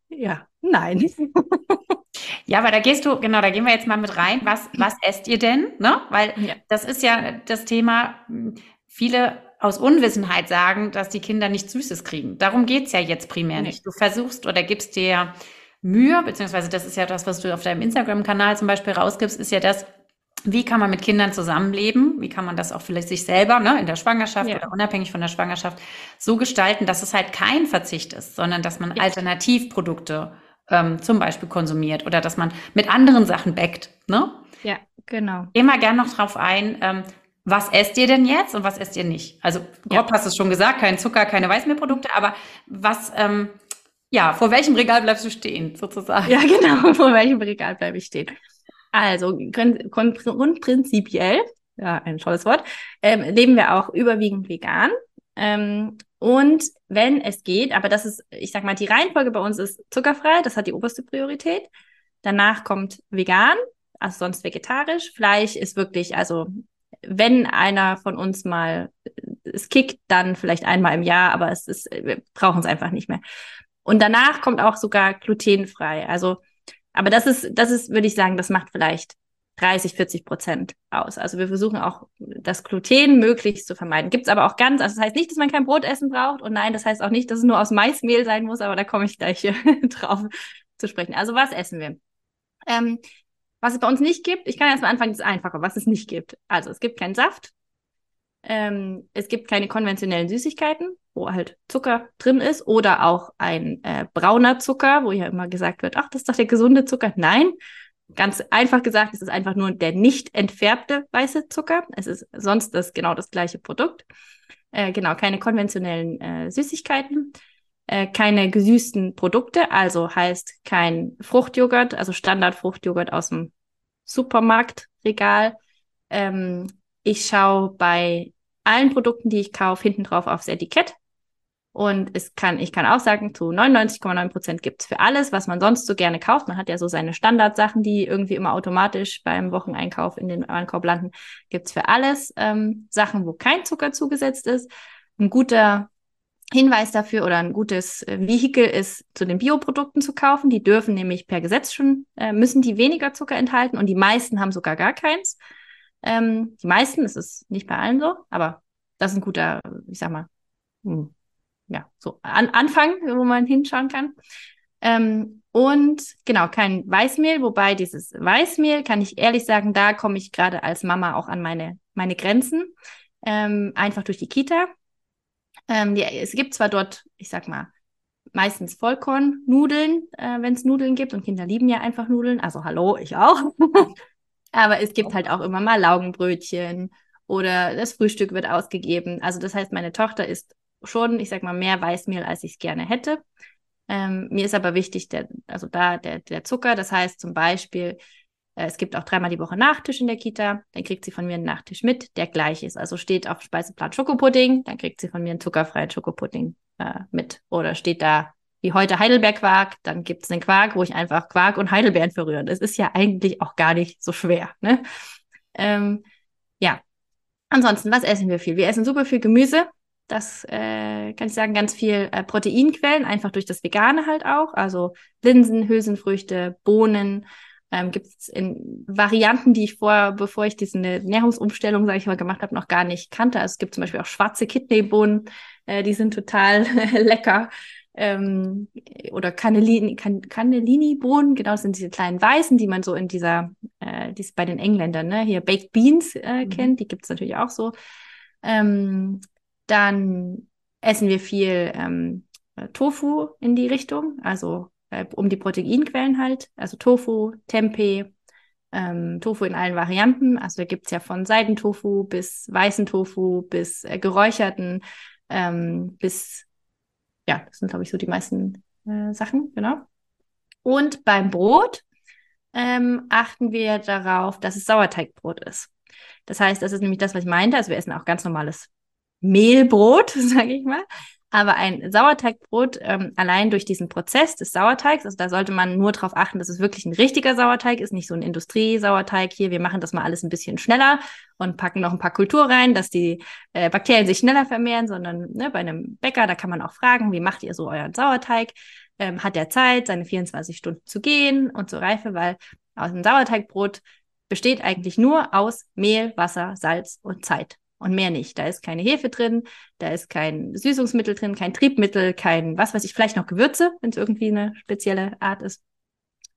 ja, nein. Ja, aber da gehst du, genau, da gehen wir jetzt mal mit rein. Was, was esst ihr denn? Ne? Weil Ja. das ist ja das Thema, viele aus Unwissenheit sagen, dass die Kinder nichts Süßes kriegen. Darum geht's ja jetzt primär Nee. nicht. Du versuchst oder gibst dir Mühe, beziehungsweise das ist ja das, was du auf deinem Instagram-Kanal zum Beispiel rausgibst, ist ja das, wie kann man mit Kindern zusammenleben? Wie kann man das auch vielleicht sich selber, ne, in der Schwangerschaft Ja. oder unabhängig von der Schwangerschaft so gestalten, dass es halt kein Verzicht ist, sondern dass man Ja. Alternativprodukte ähm, zum Beispiel konsumiert oder dass man mit anderen Sachen backt. Ne? Ja, genau. Geh mal gern noch drauf ein, ähm, was esst ihr denn jetzt und was esst ihr nicht? Also Ja. grob hast du es schon gesagt, kein Zucker, keine Weißmehlprodukte, aber was, ähm, ja, vor welchem Regal bleibst du stehen, sozusagen? Ja, genau. Vor welchem Regal bleibe ich stehen? Also, grund, grund, grundprinzipiell, ja, ein tolles Wort, ähm, leben wir auch überwiegend vegan. Ähm, und wenn es geht, aber das ist, ich sag mal, die Reihenfolge bei uns ist zuckerfrei, das hat die oberste Priorität. Danach kommt vegan, also sonst vegetarisch. Fleisch ist wirklich, also wenn einer von uns mal es kickt, dann vielleicht einmal im Jahr, aber es ist, wir brauchen es einfach nicht mehr. Und danach kommt auch sogar glutenfrei. Also, aber das ist, das ist, würde ich sagen, das macht vielleicht 30, 40 Prozent aus. Also wir versuchen auch das Gluten möglichst zu vermeiden. Gibt's aber auch ganz, also das heißt nicht, dass man kein Brot essen braucht und nein, das heißt auch nicht, dass es nur aus Maismehl sein muss, aber da komme ich gleich drauf zu sprechen. Also was essen wir? Ähm, was es bei uns nicht gibt, ich kann erst mal anfangen, das Einfache, was es nicht gibt. Also es gibt keinen Saft, ähm, es gibt keine konventionellen Süßigkeiten, wo halt Zucker drin ist oder auch ein äh, brauner Zucker, wo ja immer gesagt wird, ach, das ist doch der gesunde Zucker. Nein, ganz einfach gesagt, es ist einfach nur der nicht entfärbte weiße Zucker. Es ist sonst das genau das gleiche Produkt. Äh, genau, keine konventionellen äh, Süßigkeiten, äh, keine gesüßten Produkte, also heißt kein Fruchtjoghurt, also Standardfruchtjoghurt aus dem Supermarktregal. Ähm, ich schaue bei allen Produkten, die ich kaufe, hinten drauf aufs Etikett. Und es kann, ich kann auch sagen, zu 99,9 Prozent gibt's für alles, was man sonst so gerne kauft. Man hat ja so seine Standardsachen, die irgendwie immer automatisch beim Wocheneinkauf in den Warenkorb landen. Gibt's für alles ähm, Sachen, wo kein Zucker zugesetzt ist. Ein guter Hinweis dafür oder ein gutes äh, Vehikel ist, zu den Bioprodukten zu kaufen. Die dürfen nämlich per Gesetz schon, äh, müssen die weniger Zucker enthalten und die meisten haben sogar gar keins. Ähm, die meisten, es ist nicht bei allen so, aber das ist ein guter, ich sag mal, hm, ja, so an, Anfang, wo man hinschauen kann. Ähm, und genau, kein Weißmehl, wobei dieses Weißmehl, kann ich ehrlich sagen, da komme ich gerade als Mama auch an meine, meine Grenzen. Ähm, einfach durch die Kita. Ähm, die, es gibt zwar dort, ich sag mal, meistens Vollkornnudeln, äh, wenn es Nudeln gibt und Kinder lieben ja einfach Nudeln. Also hallo, ich auch. Aber es gibt halt auch immer mal Laugenbrötchen oder das Frühstück wird ausgegeben. Also das heißt, meine Tochter isst schon, ich sag mal, mehr Weißmehl, als ich es gerne hätte. Ähm, mir ist aber wichtig, der, also da der, der Zucker. Das heißt zum Beispiel, äh, es gibt auch dreimal die Woche Nachtisch in der Kita. Dann kriegt sie von mir einen Nachtisch mit, der gleich ist. Also steht auf Speiseplan Schokopudding, dann kriegt sie von mir einen zuckerfreien Schokopudding äh, mit. Oder steht da wie heute Heidelbeerquark, dann gibt es einen Quark, wo ich einfach Quark und Heidelbeeren verrühre. Das ist ja eigentlich auch gar nicht so schwer. Ne? Ähm, ja. Ansonsten, was essen wir viel? Wir essen super viel Gemüse. Das äh, kann ich sagen, ganz viel äh, Proteinquellen, einfach durch das Vegane halt auch. Also Linsen, Hülsenfrüchte, Bohnen. Ähm, Gibt es in Varianten, die ich vorher, bevor ich diese Ernährungsumstellung, sage ich mal, gemacht habe, noch gar nicht kannte. Also es gibt zum Beispiel auch schwarze Kidneybohnen, äh, die sind total lecker. Ähm, oder Cannellini, Can Cannellini-Bohnen, genau, das sind diese kleinen Weißen, die man so in dieser, äh, die bei den Engländern, ne, hier Baked Beans äh, mhm. kennt, die gibt es natürlich auch so. Ähm, dann essen wir viel ähm, Tofu in die Richtung, also äh, um die Proteinquellen halt, also Tofu, Tempeh, ähm, Tofu in allen Varianten. Also da gibt es ja von Seidentofu bis weißen Tofu bis äh, geräucherten ähm, bis, ja, das sind, glaube ich, so die meisten äh, Sachen, genau. Und beim Brot ähm, achten wir darauf, dass es Sauerteigbrot ist. Das heißt, das ist nämlich das, was ich meinte. Also wir essen auch ganz normales Mehlbrot, sage ich mal. Aber ein Sauerteigbrot, ähm, allein durch diesen Prozess des Sauerteigs, also da sollte man nur darauf achten, dass es wirklich ein richtiger Sauerteig ist, nicht so ein Industriesauerteig. Hier, wir machen das mal alles ein bisschen schneller und packen noch ein paar Kultur rein, dass die äh, Bakterien sich schneller vermehren, sondern ne, bei einem Bäcker, da kann man auch fragen, wie macht ihr so euren Sauerteig? Ähm, hat der Zeit, seine 24 Stunden zu gehen und zur Reife, weil aus dem Sauerteigbrot besteht eigentlich nur aus Mehl, Wasser, Salz und Zeit und mehr nicht. Da ist keine Hefe drin, da ist kein Süßungsmittel drin, kein Triebmittel, kein, was weiß ich, vielleicht noch Gewürze, wenn es irgendwie eine spezielle Art ist.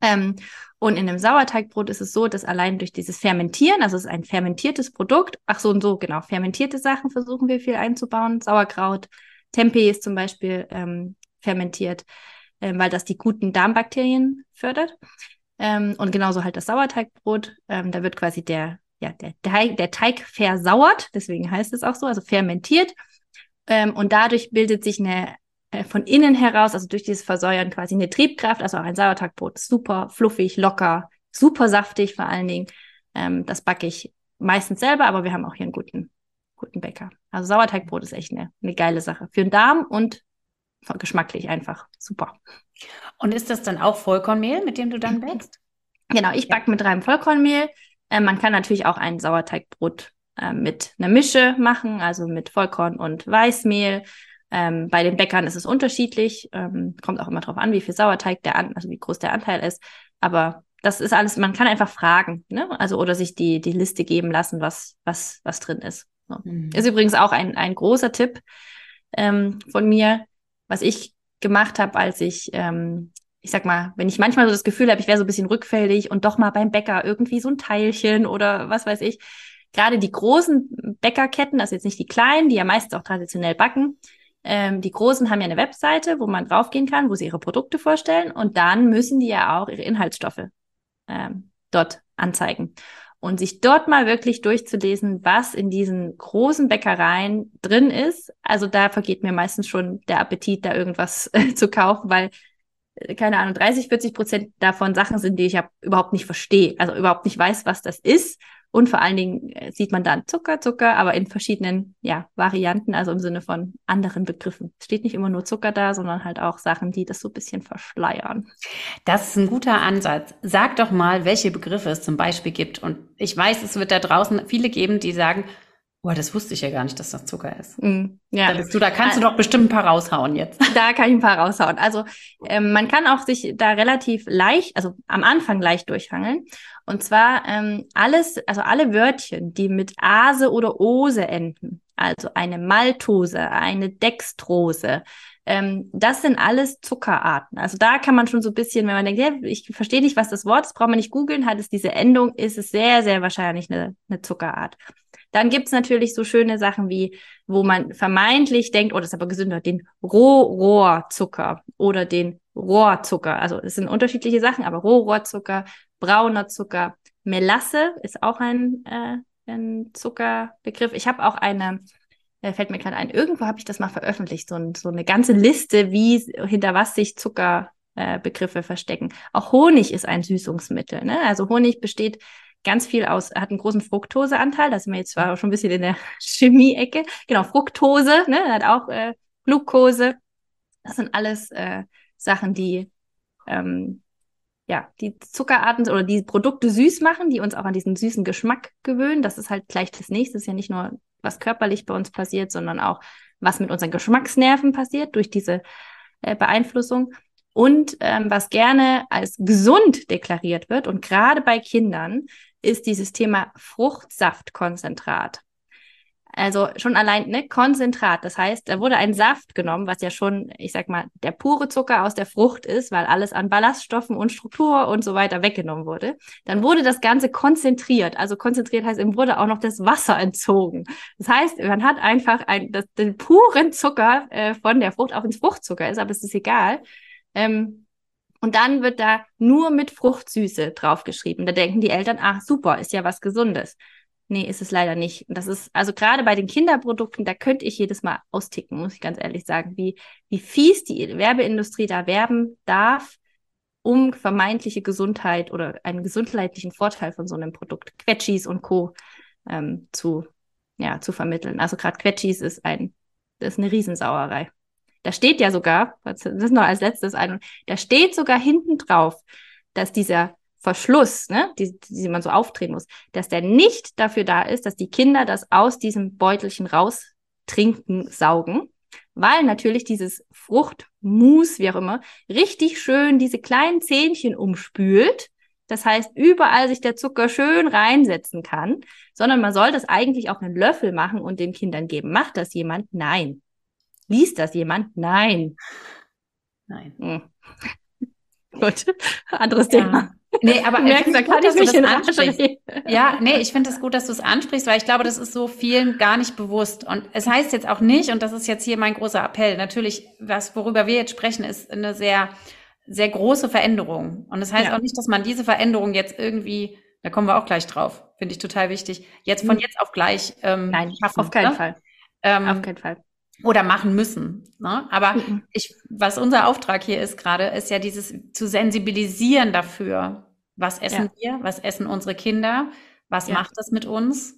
Ähm, und in einem Sauerteigbrot ist es so, dass allein durch dieses Fermentieren, also es ist ein fermentiertes Produkt, ach so und so, genau, fermentierte Sachen versuchen wir viel einzubauen. Sauerkraut, Tempeh ist zum Beispiel ähm, fermentiert, ähm, weil das die guten Darmbakterien fördert. Ähm, und genauso halt das Sauerteigbrot. Ähm, da wird quasi der ja, der Teig, der Teig versauert, deswegen heißt es auch so, also fermentiert. Ähm, und dadurch bildet sich eine äh, von innen heraus, also durch dieses Versäuern quasi eine Triebkraft, also auch ein Sauerteigbrot, super fluffig, locker, super saftig vor allen Dingen. Ähm, das backe ich meistens selber, aber wir haben auch hier einen guten, guten Bäcker. Also Sauerteigbrot ist echt eine, eine geile Sache. Für den Darm und geschmacklich einfach super. Und ist das dann auch Vollkornmehl, mit dem du dann bäckst? Genau, ich backe mit reinem Vollkornmehl. Äh, man kann natürlich auch ein Sauerteigbrot äh, mit einer Mische machen, also mit Vollkorn und Weißmehl. Ähm, bei den Bäckern ist es unterschiedlich, ähm, kommt auch immer darauf an, wie viel Sauerteig der an, also wie groß der Anteil ist. Aber das ist alles, man kann einfach fragen, ne? Also oder sich die die Liste geben lassen, was was was drin ist. So. Mhm. Ist übrigens auch ein ein großer Tipp ähm, von mir, was ich gemacht habe, als ich ähm, ich sag mal, wenn ich manchmal so das Gefühl habe, ich wäre so ein bisschen rückfällig und doch mal beim Bäcker irgendwie so ein Teilchen oder was weiß ich. Gerade die großen Bäckerketten, also jetzt nicht die kleinen, die ja meistens auch traditionell backen, ähm, die großen haben ja eine Webseite, wo man draufgehen kann, wo sie ihre Produkte vorstellen und dann müssen die ja auch ihre Inhaltsstoffe ähm, dort anzeigen. Und sich dort mal wirklich durchzulesen, was in diesen großen Bäckereien drin ist. Also da vergeht mir meistens schon der Appetit, da irgendwas zu kaufen, weil keine Ahnung, 30, 40 Prozent davon Sachen sind, die ich überhaupt nicht verstehe, also überhaupt nicht weiß, was das ist. Und vor allen Dingen äh, sieht man dann Zucker, Zucker, aber in verschiedenen ja, Varianten, also im Sinne von anderen Begriffen. Es steht nicht immer nur Zucker da, sondern halt auch Sachen, die das so ein bisschen verschleiern. Das ist ein guter Ansatz. Sag doch mal, welche Begriffe es zum Beispiel gibt. Und ich weiß, es wird da draußen viele geben, die sagen, Boah, das wusste ich ja gar nicht, dass das Zucker ist. Mm, ja. Da, du, da kannst du doch bestimmt ein paar raushauen jetzt. Da kann ich ein paar raushauen. Also ähm, man kann auch sich da relativ leicht, also am Anfang leicht durchhangeln. Und zwar ähm, alles, also alle Wörtchen, die mit Ase oder Ose enden, also eine Maltose, eine Dextrose, ähm, das sind alles Zuckerarten. Also da kann man schon so ein bisschen, wenn man denkt, ja, ich verstehe nicht, was das Wort ist, braucht man nicht googeln, hat es diese Endung, ist es sehr, sehr wahrscheinlich eine, eine Zuckerart. Dann gibt's natürlich so schöne Sachen wie, wo man vermeintlich denkt, oh, das ist aber gesünder, den Rohrohrzucker oder den Rohrzucker. Also es sind unterschiedliche Sachen, aber Rohrohrzucker, brauner Zucker, Melasse ist auch ein, äh, ein Zuckerbegriff. Ich habe auch eine, äh, fällt mir gerade ein, irgendwo habe ich das mal veröffentlicht, so, so eine ganze Liste, wie hinter was sich Zuckerbegriffe äh, verstecken. Auch Honig ist ein Süßungsmittel. Ne? Also Honig besteht ganz viel aus, hat einen großen Fructoseanteil, da sind wir jetzt zwar schon ein bisschen in der Chemie-Ecke, genau, Fructose, ne, hat auch äh, Glucose. Das sind alles äh, Sachen, die ähm, ja, die Zuckerarten oder die Produkte süß machen, die uns auch an diesen süßen Geschmack gewöhnen. Das ist halt gleich das nächste. Das ist ja nicht nur was körperlich bei uns passiert, sondern auch, was mit unseren Geschmacksnerven passiert durch diese äh, Beeinflussung. Und ähm, was gerne als gesund deklariert wird, und gerade bei Kindern, ist dieses Thema Fruchtsaftkonzentrat. Also schon allein ne, Konzentrat. Das heißt, da wurde ein Saft genommen, was ja schon, ich sag mal, der pure Zucker aus der Frucht ist, weil alles an Ballaststoffen und Struktur und so weiter weggenommen wurde. Dann wurde das Ganze konzentriert. Also konzentriert heißt, ihm wurde auch noch das Wasser entzogen. Das heißt, man hat einfach ein, das, den puren Zucker äh, von der Frucht, auch ins Fruchtzucker ist, aber es ist egal. Ähm, und dann wird da nur mit Fruchtsüße draufgeschrieben. Da denken die Eltern, ach super, ist ja was Gesundes. Nee, ist es leider nicht. Das ist, also gerade bei den Kinderprodukten, da könnte ich jedes Mal austicken, muss ich ganz ehrlich sagen, wie, wie fies die Werbeindustrie da werben darf, um vermeintliche Gesundheit oder einen gesundheitlichen Vorteil von so einem Produkt, Quetschis und Co. Ähm, zu, ja, zu vermitteln. Also gerade Quetschis ist ein, das ist eine Riesensauerei. Da steht ja sogar, das ist noch als letztes ein, da steht sogar hinten drauf, dass dieser Verschluss, ne, die, die man so aufdrehen muss, dass der nicht dafür da ist, dass die Kinder das aus diesem Beutelchen raus trinken, saugen, weil natürlich dieses Fruchtmus, wie auch immer, richtig schön diese kleinen Zähnchen umspült. Das heißt, überall sich der Zucker schön reinsetzen kann, sondern man soll das eigentlich auf einen Löffel machen und den Kindern geben. Macht das jemand? Nein. Liest das jemand? Nein. Nein. Hm. Gut, anderes ja. Thema. Nee, aber merkst, da kann ich mich ansprichst. Ja, nee, ich finde es gut, dass du es ansprichst, weil ich glaube, das ist so vielen gar nicht bewusst. Und es heißt jetzt auch nicht, und das ist jetzt hier mein großer Appell, natürlich, was, worüber wir jetzt sprechen, ist eine sehr, sehr große Veränderung. Und das heißt ja. auch nicht, dass man diese Veränderung jetzt irgendwie, da kommen wir auch gleich drauf, finde ich total wichtig, jetzt von mhm. jetzt auf gleich ähm, Nein, schaffen, auf keinen ne? Fall. Ähm, auf keinen Fall oder machen müssen. Ne? Aber mhm. ich, was unser Auftrag hier ist gerade, ist ja dieses zu sensibilisieren dafür, was essen ja. wir, was essen unsere Kinder, was ja. macht das mit uns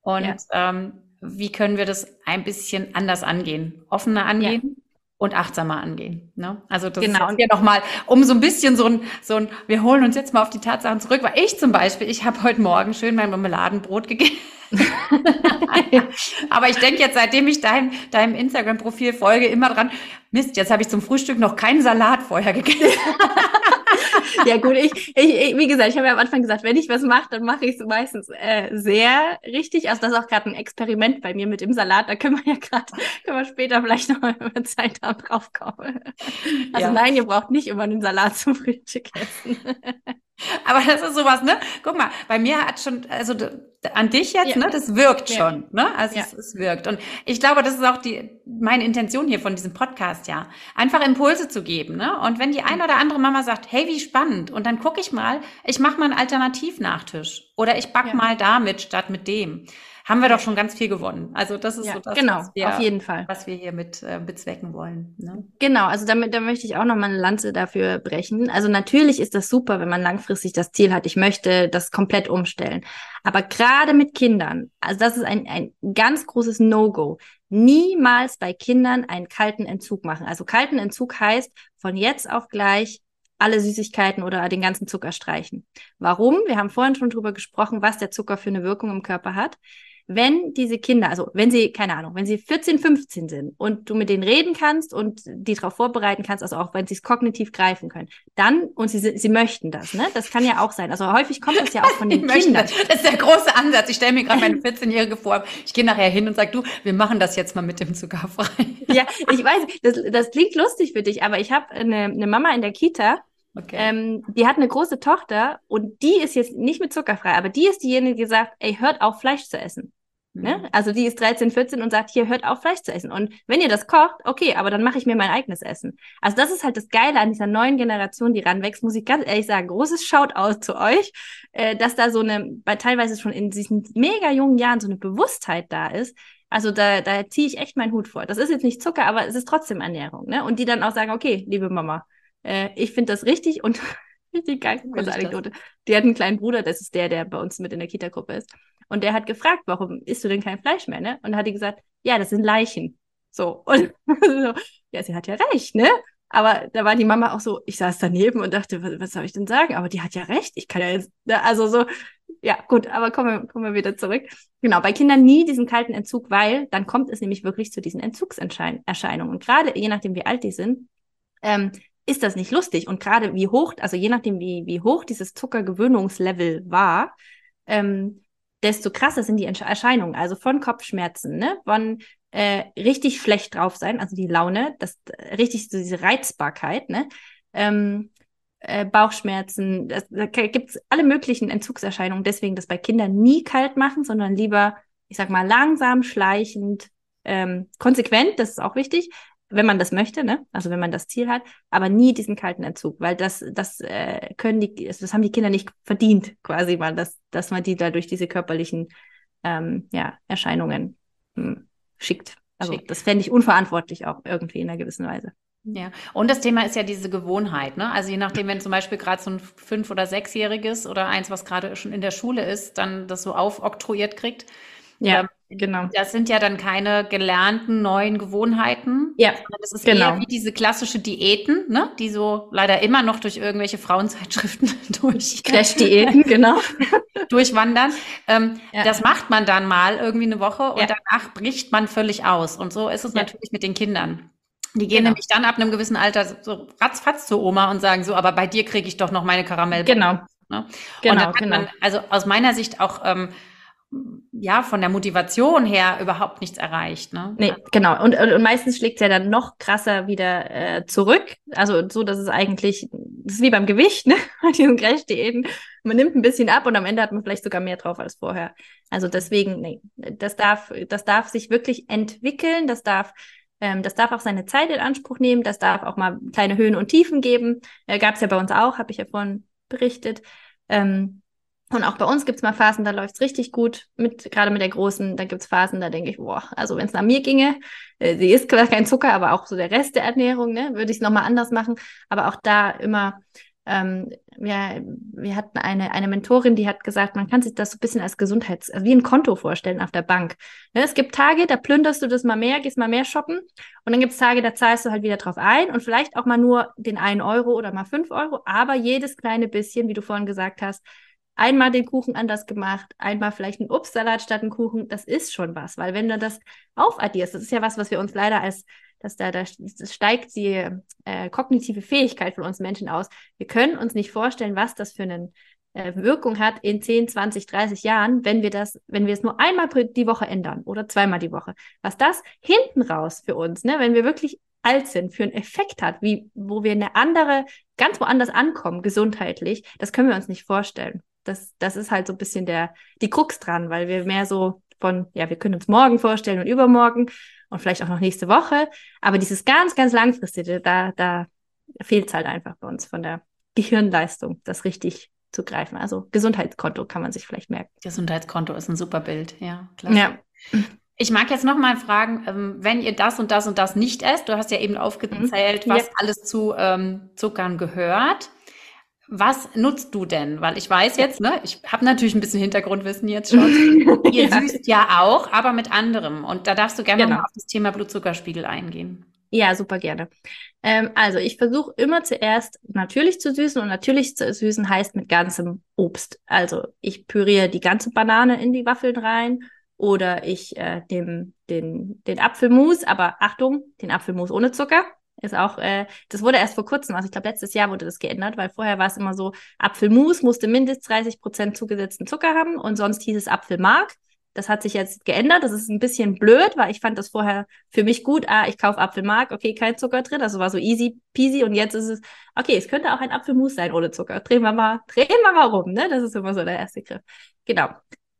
und ja. ähm, wie können wir das ein bisschen anders angehen, offener angehen und achtsamer angehen. Ne? Also das genau. ist jetzt nochmal, um so ein bisschen so ein, so ein, wir holen uns jetzt mal auf die Tatsachen zurück, weil ich zum Beispiel, ich habe heute Morgen schön mein Marmeladenbrot gegessen. Aber ich denke jetzt, seitdem ich deinem, deinem Instagram-Profil folge, immer dran, Mist, jetzt habe ich zum Frühstück noch keinen Salat vorher gegessen. ja gut, ich, ich, wie gesagt, ich habe ja am Anfang gesagt, wenn ich was mache, dann mache ich es meistens äh, sehr richtig. Also das ist auch gerade ein Experiment bei mir mit dem Salat. Da können wir ja gerade, können wir später vielleicht noch mal über Zeit drauf kommen. Also ja. nein, ihr braucht nicht immer einen Salat zum Frühstück essen. Aber das ist sowas, ne? Guck mal, bei mir hat schon, also an dich jetzt, ja. ne? Das wirkt ja. schon, ne? Also ja. es, es, wirkt. Und ich glaube, das ist auch die meine Intention hier von diesem Podcast, ja. Einfach Impulse zu geben, ne? Und wenn die eine oder andere Mama sagt, hey, wie spannend, und dann gucke ich mal, ich mache mal einen Alternativnachtisch oder ich back mal damit statt mit dem haben wir doch schon ganz viel gewonnen. Also das ist ja, so das, genau, was, wir, auf jeden Fall. was wir hier mit äh, bezwecken wollen. Ne? Genau, also damit da möchte ich auch noch mal eine Lanze dafür brechen. Also natürlich ist das super, wenn man langfristig das Ziel hat, ich möchte das komplett umstellen. Aber gerade mit Kindern, also das ist ein, ein ganz großes No-Go. Niemals bei Kindern einen kalten Entzug machen. Also kalten Entzug heißt von jetzt auf gleich alle Süßigkeiten oder den ganzen Zucker streichen. Warum? Wir haben vorhin schon drüber gesprochen, was der Zucker für eine Wirkung im Körper hat wenn diese Kinder, also wenn sie, keine Ahnung, wenn sie 14, 15 sind und du mit denen reden kannst und die darauf vorbereiten kannst, also auch wenn sie es kognitiv greifen können, dann, und sie, sie möchten das, ne? Das kann ja auch sein. Also häufig kommt das ja auch von den Kindern. Das. das ist der große Ansatz. Ich stelle mir gerade meine 14-Jährige vor, ich gehe nachher hin und sage, du, wir machen das jetzt mal mit dem Zuckerfrei. ja, ich weiß, das, das klingt lustig für dich, aber ich habe eine, eine Mama in der Kita, Okay. Ähm, die hat eine große Tochter und die ist jetzt nicht mit zuckerfrei, aber die ist diejenige, die gesagt, ey, hört auf, Fleisch zu essen. Ne? Mhm. Also die ist 13, 14 und sagt, hier hört auf Fleisch zu essen. Und wenn ihr das kocht, okay, aber dann mache ich mir mein eigenes Essen. Also das ist halt das Geile an dieser neuen Generation, die ranwächst, muss ich ganz ehrlich sagen, großes Shoutout zu euch, äh, dass da so eine, bei teilweise schon in diesen mega jungen Jahren so eine Bewusstheit da ist. Also da, da ziehe ich echt meinen Hut vor. Das ist jetzt nicht Zucker, aber es ist trotzdem Ernährung. Ne? Und die dann auch sagen, okay, liebe Mama, äh, ich finde das richtig und richtig geil, große Anekdote. Die hat einen kleinen Bruder, das ist der, der bei uns mit in der Kita-Gruppe ist. Und der hat gefragt, warum isst du denn kein Fleisch mehr, ne? Und hat die gesagt, ja, das sind Leichen. So. Und so, ja, sie hat ja recht, ne? Aber da war die Mama auch so, ich saß daneben und dachte, was, was soll ich denn sagen? Aber die hat ja recht, ich kann ja jetzt, ne? also so, Ja, gut, aber kommen wir, kommen wir wieder zurück. Genau, bei Kindern nie diesen kalten Entzug, weil dann kommt es nämlich wirklich zu diesen Entzugserscheinungen. Und gerade je nachdem, wie alt die sind, ähm, ist das nicht lustig. Und gerade wie hoch, also je nachdem, wie, wie hoch dieses Zuckergewöhnungslevel war, ähm, desto krasser sind die Erscheinungen. Also von Kopfschmerzen, ne? von äh, richtig schlecht drauf sein, also die Laune, das richtig so diese Reizbarkeit, ne? Ähm, äh, Bauchschmerzen, das, da gibt es alle möglichen Entzugserscheinungen. Deswegen das bei Kindern nie kalt machen, sondern lieber, ich sag mal, langsam, schleichend, ähm, konsequent, das ist auch wichtig, wenn man das möchte, ne? Also wenn man das Ziel hat, aber nie diesen kalten Entzug, weil das, das äh, können die, das haben die Kinder nicht verdient, quasi mal, dass, dass man die da durch diese körperlichen ähm, ja, Erscheinungen hm, schickt. Also Schick. das fände ich unverantwortlich auch irgendwie in einer gewissen Weise. Ja, und das Thema ist ja diese Gewohnheit, ne? Also je nachdem, wenn zum Beispiel gerade so ein fünf- oder sechsjähriges oder eins, was gerade schon in der Schule ist, dann das so aufoktroyiert kriegt. Ja, ähm, genau. Das sind ja dann keine gelernten neuen Gewohnheiten. Ja, das ist genau. eher wie diese klassische Diäten, ne? Die so leider immer noch durch irgendwelche Frauenzeitschriften durch. Crash-Diäten, genau. durchwandern. Ähm, ja. Das macht man dann mal irgendwie eine Woche und ja. danach bricht man völlig aus. Und so ist es ja. natürlich mit den Kindern. Die gehen genau. nämlich dann ab einem gewissen Alter so ratzfatz zur Oma und sagen so, aber bei dir kriege ich doch noch meine Karamell. Genau. Ne? Genau, genau. Man, also aus meiner Sicht auch ähm, ja von der Motivation her überhaupt nichts erreicht. Ne? Nee, genau. Und, und, und meistens schlägt es ja dann noch krasser wieder äh, zurück. Also so, dass es eigentlich, das ist wie beim Gewicht, ne? Bei diesen Crash-Diäten. Man nimmt ein bisschen ab und am Ende hat man vielleicht sogar mehr drauf als vorher. Also deswegen, nee, das darf, das darf sich wirklich entwickeln, das darf ähm, das darf auch seine Zeit in Anspruch nehmen, das darf auch mal kleine Höhen und Tiefen geben. Äh, Gab es ja bei uns auch, habe ich ja vorhin berichtet. Ähm, und auch bei uns gibt es mal Phasen, da läuft es richtig gut, mit, gerade mit der Großen, da gibt es Phasen, da denke ich, boah, also wenn es nach mir ginge, äh, sie isst kein Zucker, aber auch so der Rest der Ernährung, ne, würde ich es nochmal anders machen. Aber auch da immer ähm, wir, wir hatten eine, eine Mentorin, die hat gesagt, man kann sich das so ein bisschen als Gesundheits-, also wie ein Konto vorstellen auf der Bank. Ne, es gibt Tage, da plünderst du das mal mehr, gehst mal mehr shoppen und dann gibt es Tage, da zahlst du halt wieder drauf ein und vielleicht auch mal nur den einen Euro oder mal fünf Euro, aber jedes kleine bisschen, wie du vorhin gesagt hast, einmal den Kuchen anders gemacht, einmal vielleicht einen Obstsalat statt einen Kuchen, das ist schon was, weil wenn du das aufaddierst, das ist ja was, was wir uns leider als dass da, da steigt die äh, kognitive Fähigkeit von uns Menschen aus. Wir können uns nicht vorstellen, was das für eine äh, Wirkung hat in 10, 20, 30 Jahren, wenn wir das, wenn wir es nur einmal die Woche ändern oder zweimal die Woche. Was das hinten raus für uns, ne, wenn wir wirklich alt sind, für einen Effekt hat, wie, wo wir eine andere, ganz woanders ankommen, gesundheitlich, das können wir uns nicht vorstellen. Das, das ist halt so ein bisschen der, die Krux dran, weil wir mehr so von, ja, wir können uns morgen vorstellen und übermorgen und vielleicht auch noch nächste Woche. Aber dieses ganz, ganz langfristige, da, da fehlt es halt einfach bei uns von der Gehirnleistung, das richtig zu greifen. Also Gesundheitskonto kann man sich vielleicht merken. Gesundheitskonto ist ein super Bild, ja. Klasse. Ja. Ich mag jetzt noch mal fragen, ähm, wenn ihr das und das und das nicht esst, du hast ja eben aufgezählt, mhm. was ja. alles zu ähm, Zuckern gehört. Was nutzt du denn? Weil ich weiß jetzt, ne, ich habe natürlich ein bisschen Hintergrundwissen jetzt schon. Ihr ja. süßt ja auch, aber mit anderem. Und da darfst du gerne genau. mal auf das Thema Blutzuckerspiegel eingehen. Ja, super gerne. Ähm, also ich versuche immer zuerst natürlich zu süßen und natürlich zu süßen heißt mit ganzem Obst. Also ich püriere die ganze Banane in die Waffeln rein oder ich äh, nehme den, den Apfelmus, aber Achtung, den Apfelmus ohne Zucker. Ist auch, äh, das wurde erst vor kurzem, also ich glaube letztes Jahr wurde das geändert, weil vorher war es immer so, Apfelmus musste mindestens 30 Prozent zugesetzten Zucker haben und sonst hieß es Apfelmark. Das hat sich jetzt geändert. Das ist ein bisschen blöd, weil ich fand das vorher für mich gut. Ah, ich kaufe Apfelmark, okay, kein Zucker drin. Also war so easy peasy. Und jetzt ist es, okay, es könnte auch ein Apfelmus sein ohne Zucker. Drehen wir mal, drehen wir mal rum, ne? Das ist immer so der erste Griff. Genau.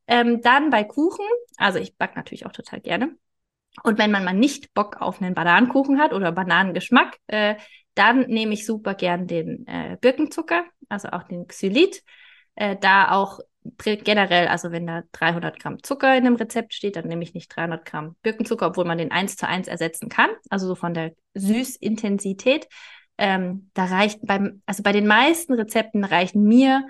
Ähm, dann bei Kuchen, also ich back natürlich auch total gerne. Und wenn man mal nicht Bock auf einen Bananenkuchen hat oder Bananengeschmack, äh, dann nehme ich super gern den äh, Birkenzucker, also auch den Xylit. Äh, da auch generell, also wenn da 300 Gramm Zucker in einem Rezept steht, dann nehme ich nicht 300 Gramm Birkenzucker, obwohl man den eins zu eins ersetzen kann, also so von der Süßintensität. Ähm, da reicht beim, also bei den meisten Rezepten reichen mir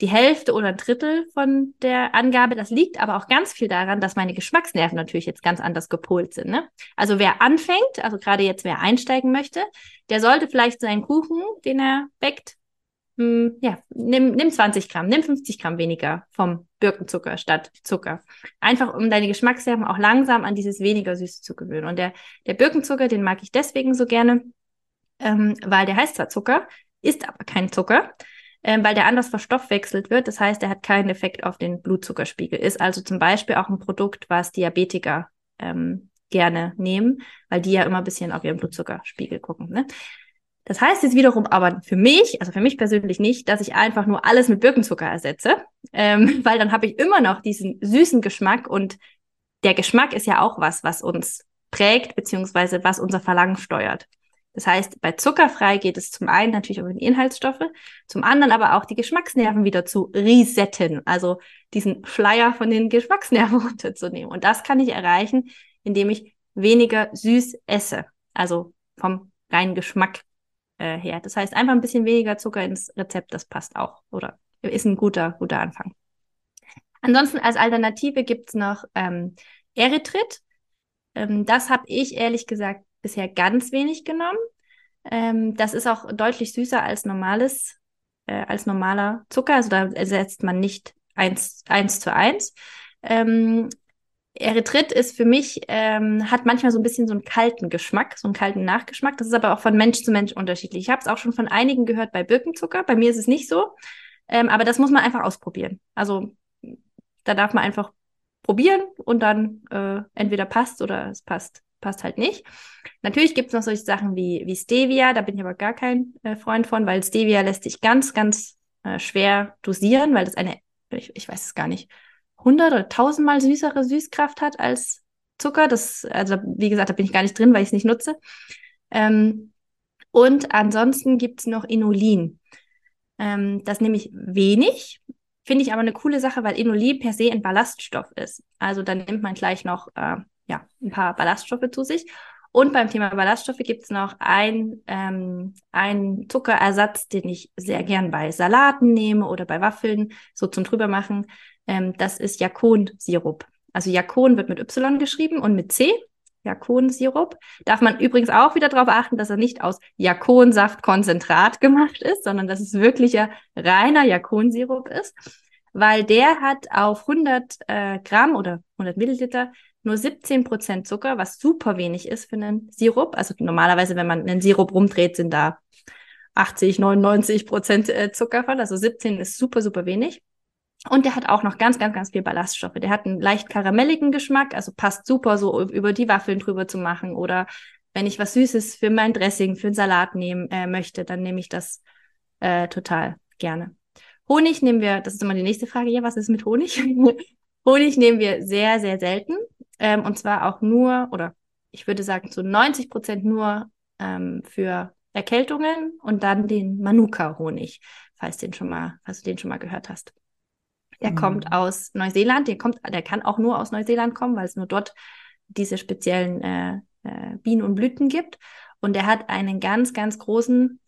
die Hälfte oder ein Drittel von der Angabe. Das liegt aber auch ganz viel daran, dass meine Geschmacksnerven natürlich jetzt ganz anders gepolt sind. Ne? Also wer anfängt, also gerade jetzt wer einsteigen möchte, der sollte vielleicht seinen Kuchen, den er bäckt, mh, hm, ja, nimm, nimm 20 Gramm, nimm 50 Gramm weniger vom Birkenzucker statt Zucker. Einfach um deine Geschmacksnerven auch langsam an dieses weniger Süße zu gewöhnen. Und der, der Birkenzucker, den mag ich deswegen so gerne, ähm, weil der heißt zwar Zucker, ist aber kein Zucker, ähm, weil der anders verstoffwechselt wird. Das heißt, er hat keinen Effekt auf den Blutzuckerspiegel. Ist also zum Beispiel auch ein Produkt, was Diabetiker ähm, gerne nehmen, weil die ja immer ein bisschen auf ihren Blutzuckerspiegel gucken. Ne? Das heißt jetzt wiederum aber für mich, also für mich persönlich nicht, dass ich einfach nur alles mit Birkenzucker ersetze, ähm, weil dann habe ich immer noch diesen süßen Geschmack und der Geschmack ist ja auch was, was uns prägt, beziehungsweise was unser Verlangen steuert. Das heißt, bei zuckerfrei geht es zum einen natürlich um die Inhaltsstoffe, zum anderen aber auch die Geschmacksnerven wieder zu resetten, also diesen Flyer von den Geschmacksnerven runterzunehmen. Und das kann ich erreichen, indem ich weniger süß esse, also vom reinen Geschmack äh, her. Das heißt, einfach ein bisschen weniger Zucker ins Rezept, das passt auch oder ist ein guter, guter Anfang. Ansonsten als Alternative gibt's noch ähm, Erythrit. Ähm, das habe ich ehrlich gesagt bisher ganz wenig genommen. Ähm, das ist auch deutlich süßer als normales, äh, als normaler Zucker. Also da ersetzt man nicht eins, eins zu eins. Ähm, Erythrit ist für mich, ähm, hat manchmal so ein bisschen so einen kalten Geschmack, so einen kalten Nachgeschmack. Das ist aber auch von Mensch zu Mensch unterschiedlich. Ich habe es auch schon von einigen gehört bei Birkenzucker. Bei mir ist es nicht so. Ähm, aber das muss man einfach ausprobieren. Also da darf man einfach probieren und dann äh, entweder passt oder es passt, passt halt nicht. Natürlich gibt es noch solche Sachen wie, wie Stevia, da bin ich aber gar kein äh, Freund von, weil Stevia lässt sich ganz, ganz äh, schwer dosieren, weil das eine, ich, ich weiß es gar nicht, 100 oder 1000 Mal süßere Süßkraft hat als Zucker. Das, also wie gesagt, da bin ich gar nicht drin, weil ich es nicht nutze. Ähm, und ansonsten gibt es noch Inulin. Ähm, das nehme ich wenig, finde ich aber eine coole Sache, weil Inulin per se ein Ballaststoff ist. Also dann nimmt man gleich noch äh, ja, ein paar Ballaststoffe zu sich. Und beim Thema Ballaststoffe gibt es noch ein, ähm, einen Zuckerersatz, den ich sehr gern bei Salaten nehme oder bei Waffeln, so zum drübermachen. Ähm, das ist Jakon-Sirup. Also Jakon wird mit Y geschrieben und mit C. Jakon-Sirup. Darf man übrigens auch wieder darauf achten, dass er nicht aus Jakonsaftkonzentrat gemacht ist, sondern dass es wirklicher reiner Jakonsirup ist, weil der hat auf 100 äh, Gramm oder 100 Milliliter nur 17 Prozent Zucker, was super wenig ist für einen Sirup. Also normalerweise, wenn man einen Sirup rumdreht, sind da 80, 99 Prozent äh, Zucker von. Also 17 ist super, super wenig. Und der hat auch noch ganz, ganz, ganz viel Ballaststoffe. Der hat einen leicht karamelligen Geschmack, also passt super so über die Waffeln drüber zu machen. Oder wenn ich was Süßes für mein Dressing, für einen Salat nehmen äh, möchte, dann nehme ich das äh, total gerne. Honig nehmen wir, das ist immer die nächste Frage, ja, was ist mit Honig? Honig nehmen wir sehr, sehr selten. Ähm, und zwar auch nur, oder ich würde sagen zu 90 Prozent nur ähm, für Erkältungen und dann den Manuka-Honig, falls, den schon mal, falls du den schon mal gehört hast. Der mhm. kommt aus Neuseeland. Der kommt, der kann auch nur aus Neuseeland kommen, weil es nur dort diese speziellen äh, äh, Bienen und Blüten gibt. Und der hat einen ganz, ganz großen,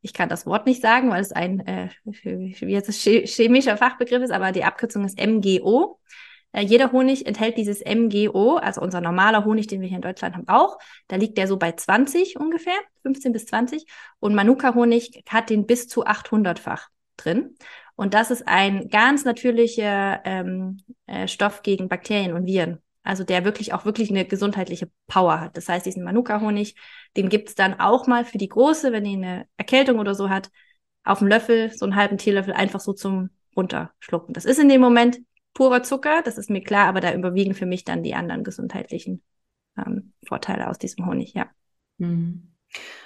ich kann das Wort nicht sagen, weil es ein äh, wie jetzt chemischer Fachbegriff ist, aber die Abkürzung ist MGO. Äh, jeder Honig enthält dieses MGO, also unser normaler Honig, den wir hier in Deutschland haben, auch. Da liegt der so bei 20 ungefähr, 15 bis 20. Und Manuka-Honig hat den bis zu 800-fach drin. Und das ist ein ganz natürlicher ähm, äh, Stoff gegen Bakterien und Viren. Also der wirklich auch wirklich eine gesundheitliche Power hat. Das heißt, diesen Manuka-Honig, den gibt's dann auch mal für die Große, wenn die eine Erkältung oder so hat, auf dem Löffel, so einen halben Teelöffel, einfach so zum Runterschlucken. Das ist in dem Moment purer Zucker, das ist mir klar, aber da überwiegen für mich dann die anderen gesundheitlichen ähm, Vorteile aus diesem Honig, ja. Mhm.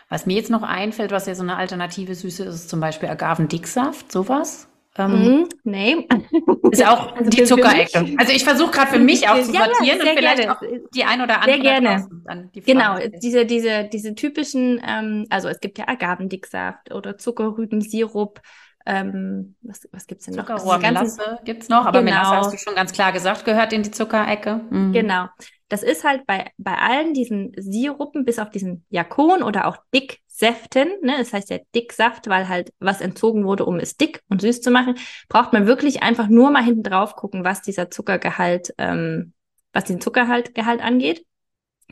Was mir jetzt noch einfällt, was ja so eine alternative Süße ist, ist zum Beispiel Agavendicksaft, sowas. Ähm, mm, nee. Ist auch also die Zuckerecke. Also ich versuche gerade für mich auch zu sortieren ja, ja, und vielleicht gerne. auch die ein oder andere. Sehr gerne. Die genau, diese, diese, diese typischen, ähm, also es gibt ja Agavendicksaft oder Zuckerrübensirup. Ähm, was, was gibt's denn noch? Zuckerrohrmelasse also gibt's noch, aber genau. Melasse hast du schon ganz klar gesagt, gehört in die Zuckerecke. Mhm. Genau. Das ist halt bei, bei allen diesen Sirupen, bis auf diesen Jakon oder auch Dicksäften, ne, das heißt ja Dicksaft, weil halt was entzogen wurde, um es dick und süß zu machen, braucht man wirklich einfach nur mal hinten drauf gucken, was dieser Zuckergehalt, ähm, was den Zuckergehalt angeht.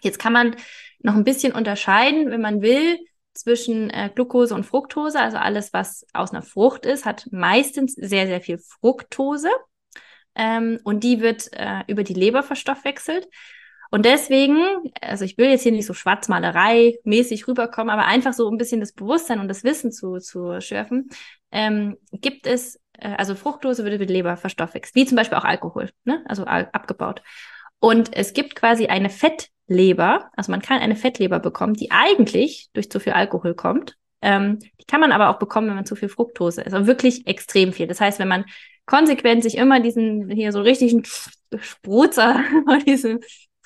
Jetzt kann man noch ein bisschen unterscheiden, wenn man will, zwischen äh, Glucose und Fructose. Also alles, was aus einer Frucht ist, hat meistens sehr, sehr viel Fructose. ähm, und die wird äh, über die Leber verstoffwechselt. Und deswegen, also ich will jetzt hier nicht so Schwarzmalerei mäßig rüberkommen, aber einfach so ein bisschen das Bewusstsein und das Wissen zu, zu schürfen, ähm, gibt es, äh, also Fructose wird über die Leber verstoffwechselt, wie zum Beispiel auch Alkohol, ne? also abgebaut. Und es gibt quasi eine Fettleber, also man kann eine Fettleber bekommen, die eigentlich durch zu viel Alkohol kommt. Ähm, die kann man aber auch bekommen, wenn man zu viel Fructose ist. Also wirklich extrem viel. Das heißt, wenn man konsequent sich immer diesen hier so richtigen Sprutzer von diesem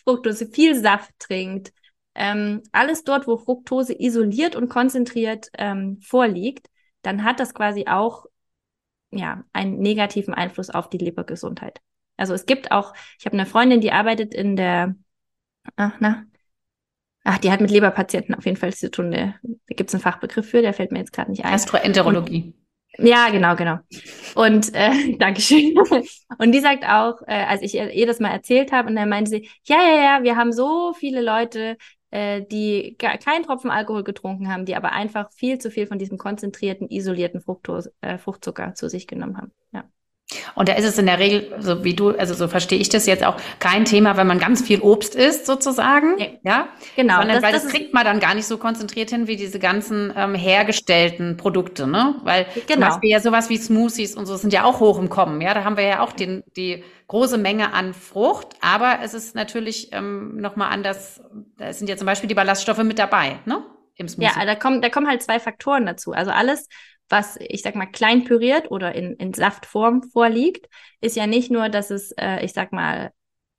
Fructose, viel Saft trinkt, ähm, alles dort, wo Fructose isoliert und konzentriert ähm, vorliegt, dann hat das quasi auch ja einen negativen Einfluss auf die Lebergesundheit. Also es gibt auch, ich habe eine Freundin, die arbeitet in der, ach na, ach, die hat mit Leberpatienten auf jeden Fall zu tun. Da gibt es einen Fachbegriff für, der fällt mir jetzt gerade nicht ein. Gastroenterologie. Ja, genau, genau. Und äh, Dankeschön. Und die sagt auch, äh, als ich ihr das mal erzählt habe, und dann meinte sie, ja, ja, ja, wir haben so viele Leute, äh, die gar keinen Tropfen Alkohol getrunken haben, die aber einfach viel zu viel von diesem konzentrierten, isolierten Fructose, äh, Fruchtzucker zu sich genommen haben. Ja. Und da ist es in der Regel, so wie du, also so verstehe ich das jetzt auch, kein Thema, wenn man ganz viel Obst isst, sozusagen. Nee. Ja, genau. Sondern, das, weil das, das kriegt man dann gar nicht so konzentriert hin wie diese ganzen ähm, hergestellten Produkte, ne? Weil genau. zum Beispiel ja sowas wie Smoothies und so sind ja auch hoch im Kommen. Ja, da haben wir ja auch den, die große Menge an Frucht, aber es ist natürlich ähm, nochmal anders. Da sind ja zum Beispiel die Ballaststoffe mit dabei, ne? Im Smoothie. Ja, da kommen, da kommen halt zwei Faktoren dazu. Also alles, was, ich sag mal, klein püriert oder in, in Saftform vorliegt, ist ja nicht nur, dass es, äh, ich sag mal,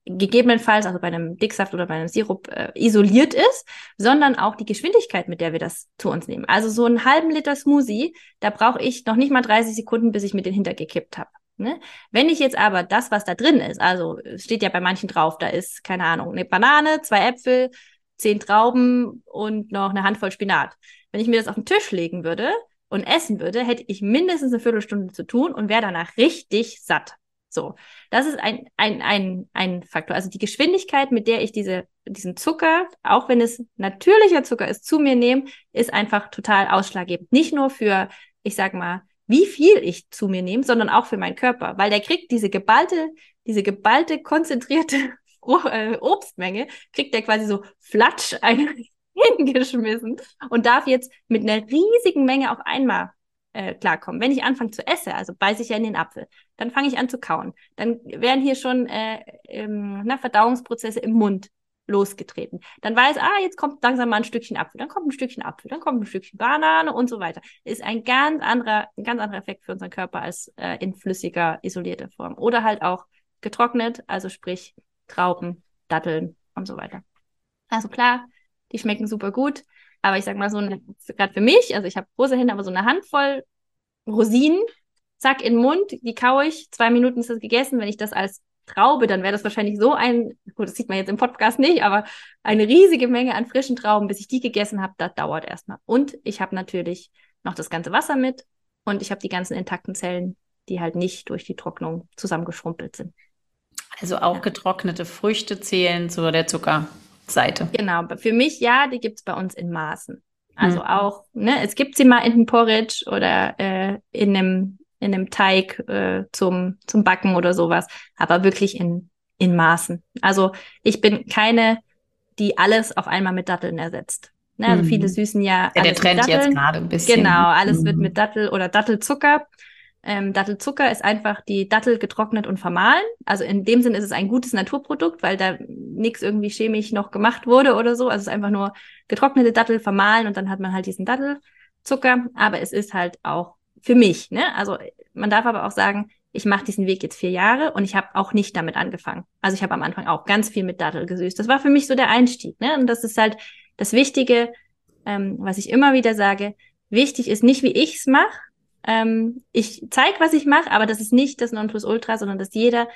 gegebenenfalls, also bei einem Dicksaft oder bei einem Sirup äh, isoliert ist, sondern auch die Geschwindigkeit, mit der wir das zu uns nehmen. Also so einen halben Liter Smoothie, da brauche ich noch nicht mal 30 Sekunden, bis ich mit den hintergekippt habe. Ne? Wenn ich jetzt aber das, was da drin ist, also steht ja bei manchen drauf, da ist, keine Ahnung, eine Banane, zwei Äpfel, zehn Trauben und noch eine Handvoll Spinat. Wenn ich mir das auf den Tisch legen würde, und essen würde, hätte ich mindestens eine Viertelstunde zu tun und wäre danach richtig satt. So, das ist ein, ein, ein, ein Faktor. Also die Geschwindigkeit, mit der ich diese, diesen Zucker, auch wenn es natürlicher Zucker ist, zu mir nehme, ist einfach total ausschlaggebend. Nicht nur für, ich sag mal, wie viel ich zu mir nehme, sondern auch für meinen Körper, weil der kriegt diese geballte, diese geballte, konzentrierte äh, Obstmenge, kriegt der quasi so flatsch eine hingeschmissen und darf jetzt mit einer riesigen Menge auf einmal äh, klarkommen. Wenn ich anfange zu essen, also beiße ich ja in den Apfel, dann fange ich an zu kauen. Dann werden hier schon äh, ähm, na, Verdauungsprozesse im Mund losgetreten. Dann weiß, ah, jetzt kommt langsam mal ein Stückchen Apfel, dann kommt ein Stückchen Apfel, dann kommt ein Stückchen Banane und so weiter. Ist ein ganz anderer, ein ganz anderer Effekt für unseren Körper als äh, in flüssiger, isolierter Form. Oder halt auch getrocknet, also sprich Trauben, Datteln und so weiter. Also klar, die schmecken super gut. Aber ich sag mal so, gerade für mich, also ich habe große Hände, aber so eine Handvoll Rosinen, zack, in den Mund, die kaue ich, zwei Minuten ist das gegessen. Wenn ich das als Traube, dann wäre das wahrscheinlich so ein, gut, das sieht man jetzt im Podcast nicht, aber eine riesige Menge an frischen Trauben, bis ich die gegessen habe, das dauert erstmal. Und ich habe natürlich noch das ganze Wasser mit und ich habe die ganzen intakten Zellen, die halt nicht durch die Trocknung zusammengeschrumpelt sind. Also auch ja. getrocknete Früchte zählen zu der Zucker. Seite. Genau, für mich ja, die gibt es bei uns in Maßen. Also mhm. auch, ne, es gibt sie mal in einem Porridge oder äh, in einem in einem Teig äh, zum zum Backen oder sowas, aber wirklich in in Maßen. Also ich bin keine, die alles auf einmal mit Datteln ersetzt. Ne, also mhm. viele süßen ja. Ja, der Trend jetzt gerade ein bisschen. Genau, alles mhm. wird mit Dattel oder Dattelzucker ähm, Dattelzucker ist einfach die Dattel getrocknet und vermahlen. Also in dem Sinn ist es ein gutes Naturprodukt, weil da nichts irgendwie chemisch noch gemacht wurde oder so. Also es ist einfach nur getrocknete Dattel vermahlen und dann hat man halt diesen Dattelzucker. Aber es ist halt auch für mich. Ne? Also man darf aber auch sagen, ich mache diesen Weg jetzt vier Jahre und ich habe auch nicht damit angefangen. Also ich habe am Anfang auch ganz viel mit Dattel gesüßt. Das war für mich so der Einstieg. Ne? Und das ist halt das Wichtige, ähm, was ich immer wieder sage. Wichtig ist nicht, wie ich's mache, ähm, ich zeige, was ich mache, aber das ist nicht das Nonplusultra, sondern dass jeder,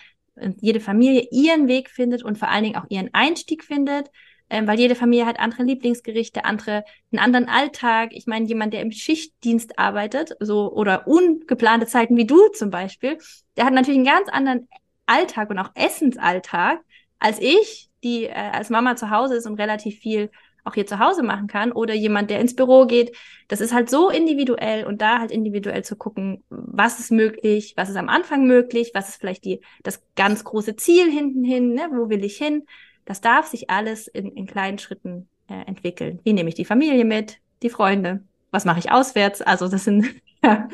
jede Familie ihren Weg findet und vor allen Dingen auch ihren Einstieg findet, ähm, weil jede Familie hat andere Lieblingsgerichte, andere, einen anderen Alltag. Ich meine, jemand, der im Schichtdienst arbeitet, so oder ungeplante Zeiten wie du zum Beispiel, der hat natürlich einen ganz anderen Alltag und auch Essensalltag als ich, die äh, als Mama zu Hause ist und relativ viel auch hier zu Hause machen kann oder jemand, der ins Büro geht. Das ist halt so individuell und da halt individuell zu gucken, was ist möglich, was ist am Anfang möglich, was ist vielleicht die, das ganz große Ziel hinten hin, ne? wo will ich hin? Das darf sich alles in, in kleinen Schritten äh, entwickeln. Wie nehme ich die Familie mit, die Freunde? Was mache ich auswärts? Also das sind ja,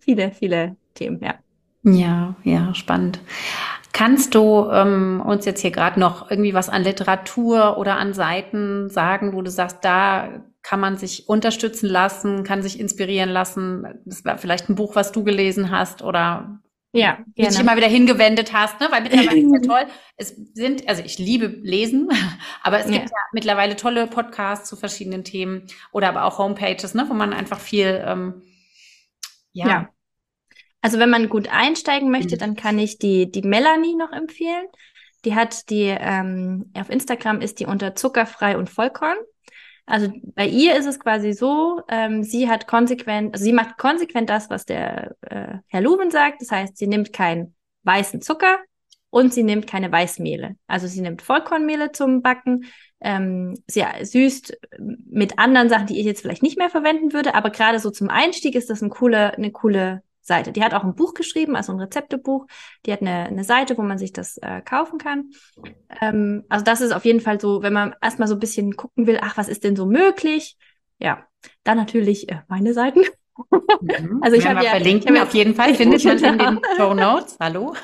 viele, viele Themen, ja. Ja, ja, spannend. Kannst du ähm, uns jetzt hier gerade noch irgendwie was an Literatur oder an Seiten sagen, wo du sagst, da kann man sich unterstützen lassen, kann sich inspirieren lassen? Das war vielleicht ein Buch, was du gelesen hast oder ja, gerne. dich immer wieder hingewendet hast, ne? Weil mittlerweile ist ja toll. Es sind, also ich liebe Lesen, aber es ja. gibt ja mittlerweile tolle Podcasts zu verschiedenen Themen oder aber auch Homepages, ne, wo man einfach viel ähm, ja, ja. Also wenn man gut einsteigen möchte, mhm. dann kann ich die, die Melanie noch empfehlen. Die hat die, ähm, auf Instagram ist die unter zuckerfrei und Vollkorn. Also bei ihr ist es quasi so, ähm, sie hat konsequent, also sie macht konsequent das, was der äh, Herr Luben sagt. Das heißt, sie nimmt keinen weißen Zucker und sie nimmt keine Weißmehle. Also sie nimmt Vollkornmehle zum Backen. Ähm, sie süßt mit anderen Sachen, die ich jetzt vielleicht nicht mehr verwenden würde, aber gerade so zum Einstieg ist das eine coole, eine coole Seite. Die hat auch ein Buch geschrieben, also ein Rezeptebuch. Die hat eine, eine Seite, wo man sich das äh, kaufen kann. Ähm, also das ist auf jeden Fall so, wenn man erstmal so ein bisschen gucken will, ach, was ist denn so möglich? Ja, dann natürlich äh, meine Seiten. Mhm. Also ich habe ja verlinken hab auf jeden Fall findet man in den Show Notes. Hallo.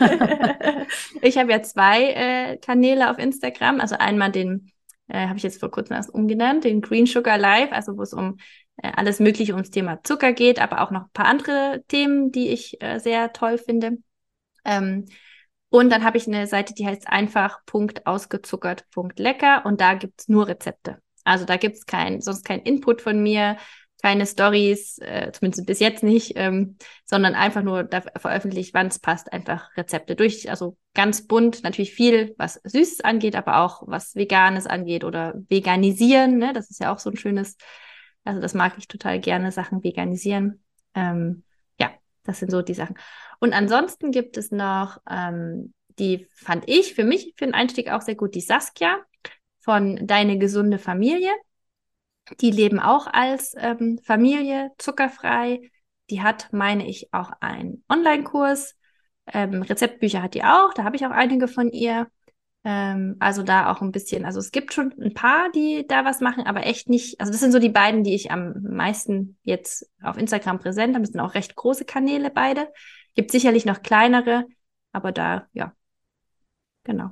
ich habe ja zwei äh, Kanäle auf Instagram, also einmal den äh, habe ich jetzt vor kurzem erst umgenannt, den Green Sugar Live, also wo es um alles Mögliche ums Thema Zucker geht, aber auch noch ein paar andere Themen, die ich äh, sehr toll finde. Ähm, und dann habe ich eine Seite, die heißt einfach.ausgezuckert.lecker und da gibt's nur Rezepte. Also da gibt's kein, sonst kein Input von mir, keine Stories, äh, zumindest bis jetzt nicht, ähm, sondern einfach nur da veröffentlicht, wann es passt, einfach Rezepte durch. Also ganz bunt, natürlich viel, was Süßes angeht, aber auch was Veganes angeht oder Veganisieren. Ne? Das ist ja auch so ein schönes also das mag ich total gerne, Sachen veganisieren. Ähm, ja, das sind so die Sachen. Und ansonsten gibt es noch, ähm, die fand ich für mich für den Einstieg auch sehr gut, die Saskia von Deine gesunde Familie. Die leben auch als ähm, Familie zuckerfrei. Die hat, meine ich, auch einen Online-Kurs. Ähm, Rezeptbücher hat die auch. Da habe ich auch einige von ihr. Ähm, also da auch ein bisschen, also es gibt schon ein paar, die da was machen, aber echt nicht, also das sind so die beiden, die ich am meisten jetzt auf Instagram präsent habe. Das sind auch recht große Kanäle beide. Gibt sicherlich noch kleinere, aber da, ja, genau.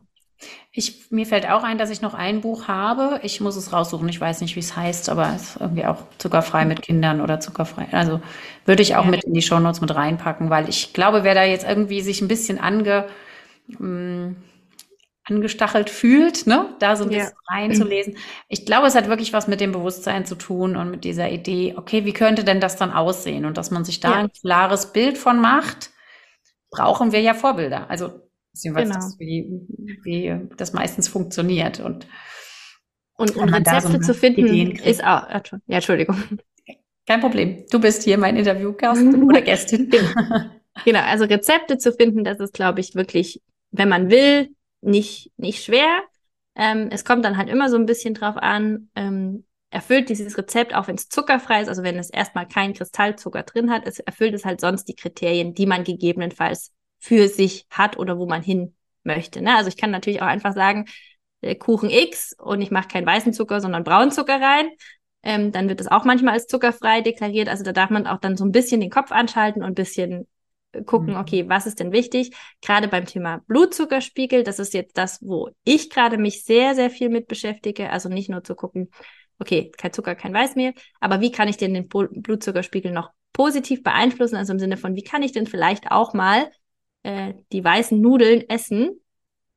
Ich, mir fällt auch ein, dass ich noch ein Buch habe. Ich muss es raussuchen. Ich weiß nicht, wie es heißt, aber es ist irgendwie auch zuckerfrei mit Kindern oder zuckerfrei. Also würde ich auch ja. mit in die Shownotes mit reinpacken, weil ich glaube, wer da jetzt irgendwie sich ein bisschen ange, mh, hm, angestachelt fühlt, ne, da so ein bisschen ja. reinzulesen. Ich glaube, es hat wirklich was mit dem Bewusstsein zu tun und mit dieser Idee, okay, wie könnte denn das dann aussehen? Und dass man sich da ja. ein klares Bild von macht, brauchen wir ja Vorbilder. Also, beziehungsweise genau. das, wie, wie das meistens funktioniert. Und, und, und Rezepte so zu finden ist auch, ja, Entschuldigung. Kein Problem. Du bist hier mein Interviewgast oder Gästin. genau, also Rezepte zu finden, das ist, glaube ich, wirklich, wenn man will, nicht, nicht schwer. Ähm, es kommt dann halt immer so ein bisschen drauf an, ähm, erfüllt dieses Rezept, auch wenn es zuckerfrei ist, also wenn es erstmal keinen Kristallzucker drin hat, es erfüllt es halt sonst die Kriterien, die man gegebenenfalls für sich hat oder wo man hin möchte. Ne? Also ich kann natürlich auch einfach sagen, äh, Kuchen X und ich mache keinen weißen Zucker, sondern braunen Zucker rein. Ähm, dann wird es auch manchmal als zuckerfrei deklariert. Also da darf man auch dann so ein bisschen den Kopf anschalten und ein bisschen gucken, mhm. okay, was ist denn wichtig? Gerade beim Thema Blutzuckerspiegel, das ist jetzt das, wo ich gerade mich sehr, sehr viel mit beschäftige. Also nicht nur zu gucken, okay, kein Zucker, kein Weißmehl, aber wie kann ich denn den Blutzuckerspiegel noch positiv beeinflussen? Also im Sinne von, wie kann ich denn vielleicht auch mal äh, die weißen Nudeln essen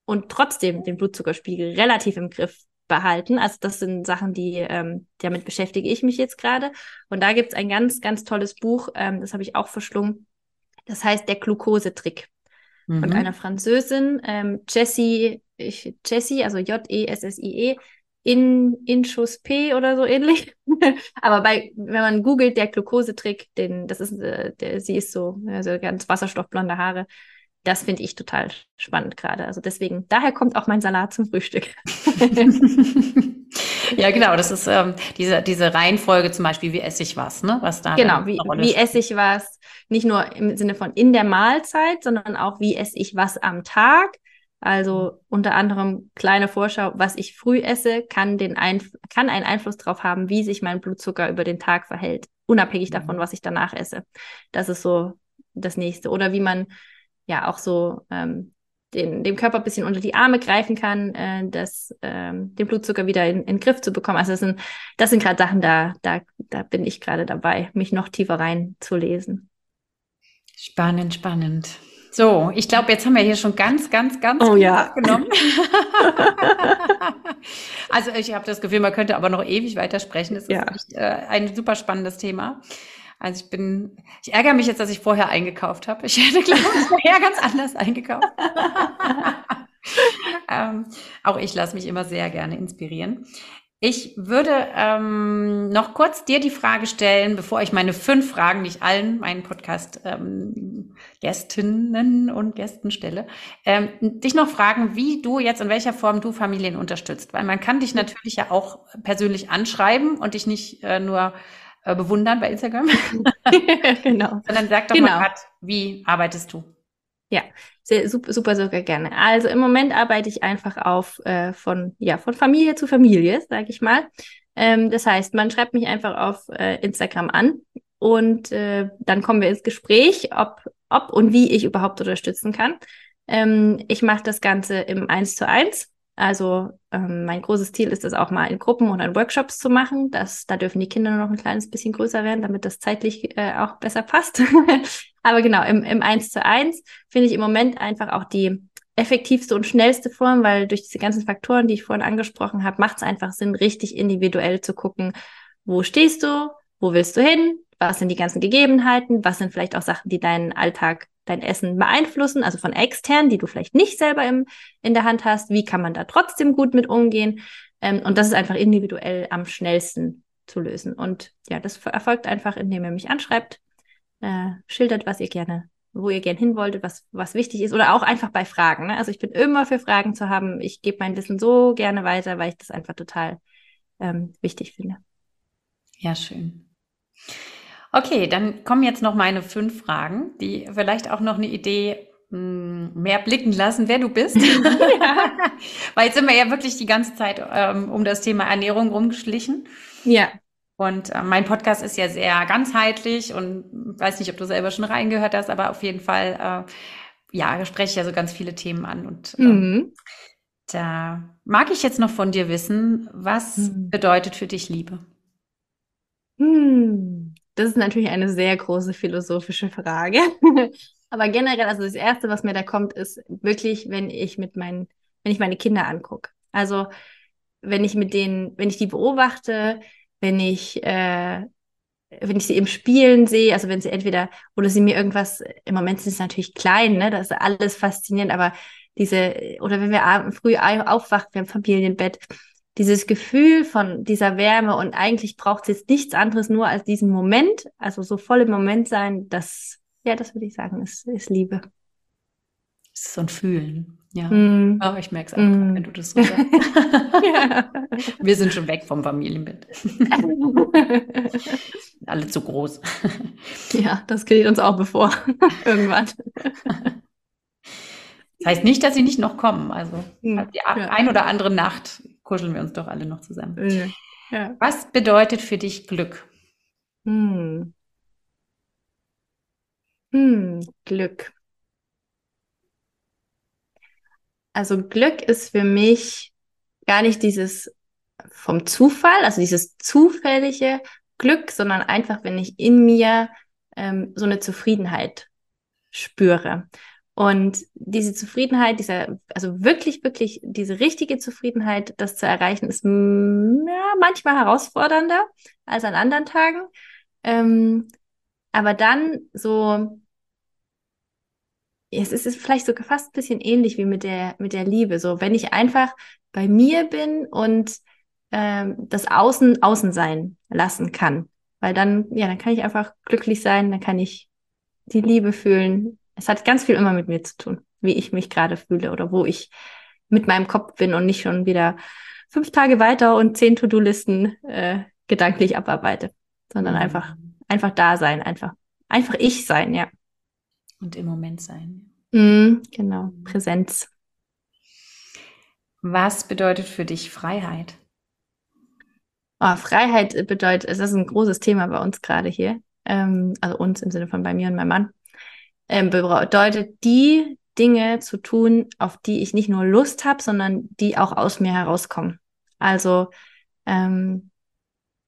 und trotzdem den Blutzuckerspiegel relativ im Griff behalten. Also das sind Sachen, die ähm, damit beschäftige ich mich jetzt gerade. Und da gibt's ein ganz, ganz tolles Buch, ähm, das habe ich auch verschlungen. Das heißt der Glukosetrick mhm. von einer Französin, ähm, Jessie, ich, Jessie, also J-E-S-S-I-E, in Inchus P oder so ähnlich. Aber bei, wenn man googelt, der Glukosetrick, den, das ist, äh, der, sie ist so, also ganz wasserstoffblonde Haare. Das finde ich total spannend gerade. Also deswegen, daher kommt auch mein Salat zum Frühstück. ja, genau, das ist ähm, diese, diese Reihenfolge zum Beispiel, wie esse ich was, ne? Was da genau, wie, wie esse ich was, nicht nur im Sinne von in der Mahlzeit, sondern auch wie esse ich was am Tag. Also unter anderem kleine Vorschau, was ich früh esse, kann, den Einf kann einen Einfluss darauf haben, wie sich mein Blutzucker über den Tag verhält, unabhängig mhm. davon, was ich danach esse. Das ist so das nächste. Oder wie man ja auch so ähm, den, dem Körper ein bisschen unter die Arme greifen kann, äh, das, ähm, den Blutzucker wieder in, in den Griff zu bekommen. Also das sind, das sind gerade Sachen, da, da, da bin ich gerade dabei, mich noch tiefer reinzulesen. Spannend, spannend. So, ich glaube, jetzt haben wir hier schon ganz, ganz, ganz oh, ja. genommen. also ich habe das Gefühl, man könnte aber noch ewig weitersprechen. Es ist ja. echt, äh, ein super spannendes Thema. Also ich bin, ich ärgere mich jetzt, dass ich vorher eingekauft habe. Ich hätte, glaube ich, vorher ganz anders eingekauft. ähm, auch ich lasse mich immer sehr gerne inspirieren. Ich würde ähm, noch kurz dir die Frage stellen, bevor ich meine fünf Fragen, die ich allen meinen Podcast-Gästinnen ähm, und Gästen stelle, ähm, dich noch fragen, wie du jetzt in welcher Form du Familien unterstützt. Weil man kann dich natürlich ja auch persönlich anschreiben und dich nicht äh, nur äh, bewundern bei Instagram. genau. Sondern sag doch genau. mal grad, wie arbeitest du? Ja, sehr, super, super, super gerne. Also im Moment arbeite ich einfach auf äh, von, ja, von Familie zu Familie, sage ich mal. Ähm, das heißt, man schreibt mich einfach auf äh, Instagram an und äh, dann kommen wir ins Gespräch, ob, ob und wie ich überhaupt unterstützen kann. Ähm, ich mache das Ganze im Eins zu eins. Also ähm, mein großes Ziel ist es auch mal in Gruppen oder in Workshops zu machen. Das, da dürfen die Kinder noch ein kleines bisschen größer werden, damit das zeitlich äh, auch besser passt. Aber genau, im, im 1 zu 1 finde ich im Moment einfach auch die effektivste und schnellste Form, weil durch diese ganzen Faktoren, die ich vorhin angesprochen habe, macht es einfach Sinn, richtig individuell zu gucken, wo stehst du, wo willst du hin, was sind die ganzen Gegebenheiten, was sind vielleicht auch Sachen, die deinen Alltag dein Essen beeinflussen, also von extern, die du vielleicht nicht selber im, in der Hand hast. Wie kann man da trotzdem gut mit umgehen? Ähm, und das ist einfach individuell am schnellsten zu lösen. Und ja, das erfolgt einfach, indem ihr mich anschreibt, äh, schildert, was ihr gerne, wo ihr gerne hin wolltet, was, was wichtig ist oder auch einfach bei Fragen. Ne? Also ich bin immer für Fragen zu haben. Ich gebe mein Wissen so gerne weiter, weil ich das einfach total ähm, wichtig finde. Ja, schön. Okay, dann kommen jetzt noch meine fünf Fragen, die vielleicht auch noch eine Idee hm, mehr blicken lassen, wer du bist. ja. Weil jetzt sind wir ja wirklich die ganze Zeit ähm, um das Thema Ernährung rumgeschlichen. Ja. Und äh, mein Podcast ist ja sehr ganzheitlich und weiß nicht, ob du selber schon reingehört hast, aber auf jeden Fall, äh, ja, spreche ich ja so ganz viele Themen an. Und äh, mhm. da mag ich jetzt noch von dir wissen, was mhm. bedeutet für dich Liebe? Hm. Das ist natürlich eine sehr große philosophische Frage. Aber generell, also das Erste, was mir da kommt, ist wirklich, wenn ich mit meinen, wenn ich meine Kinder angucke. Also wenn ich mit denen, wenn ich die beobachte, wenn ich, äh, wenn ich sie im Spielen sehe, also wenn sie entweder, oder sie mir irgendwas, im Moment sind sie natürlich klein, ne, das ist alles faszinierend, aber diese, oder wenn wir früh aufwachen, wir haben Familienbett, dieses Gefühl von dieser Wärme und eigentlich braucht es jetzt nichts anderes nur als diesen Moment, also so voll im Moment sein, das, ja, das würde ich sagen, ist, ist Liebe. Es ist so ein Fühlen, ja. Mm. Oh, ich merke es auch, mm. wenn du das so sagst. ja. Wir sind schon weg vom Familienbett. Alle zu groß. ja, das geht uns auch bevor. Irgendwann. Das heißt nicht, dass sie nicht noch kommen. Also hm. die ja. ein oder andere Nacht kuscheln wir uns doch alle noch zusammen. Ja. Was bedeutet für dich Glück? Hm. Hm, Glück. Also Glück ist für mich gar nicht dieses vom Zufall, also dieses zufällige Glück, sondern einfach, wenn ich in mir ähm, so eine Zufriedenheit spüre. Und diese Zufriedenheit, dieser, also wirklich, wirklich diese richtige Zufriedenheit, das zu erreichen, ist ja, manchmal herausfordernder als an anderen Tagen. Ähm, aber dann so, es ist, vielleicht sogar fast ein bisschen ähnlich wie mit der, mit der Liebe. So, wenn ich einfach bei mir bin und ähm, das Außen außen sein lassen kann. Weil dann, ja, dann kann ich einfach glücklich sein, dann kann ich die Liebe fühlen, es hat ganz viel immer mit mir zu tun, wie ich mich gerade fühle oder wo ich mit meinem Kopf bin und nicht schon wieder fünf Tage weiter und zehn To-Do-Listen äh, gedanklich abarbeite, sondern mhm. einfach, einfach da sein, einfach, einfach ich sein, ja. Und im Moment sein. Mhm, genau, Präsenz. Was bedeutet für dich Freiheit? Oh, Freiheit bedeutet, es ist ein großes Thema bei uns gerade hier, ähm, also uns im Sinne von bei mir und meinem Mann, ähm, bedeutet die Dinge zu tun, auf die ich nicht nur Lust habe, sondern die auch aus mir herauskommen. Also ähm,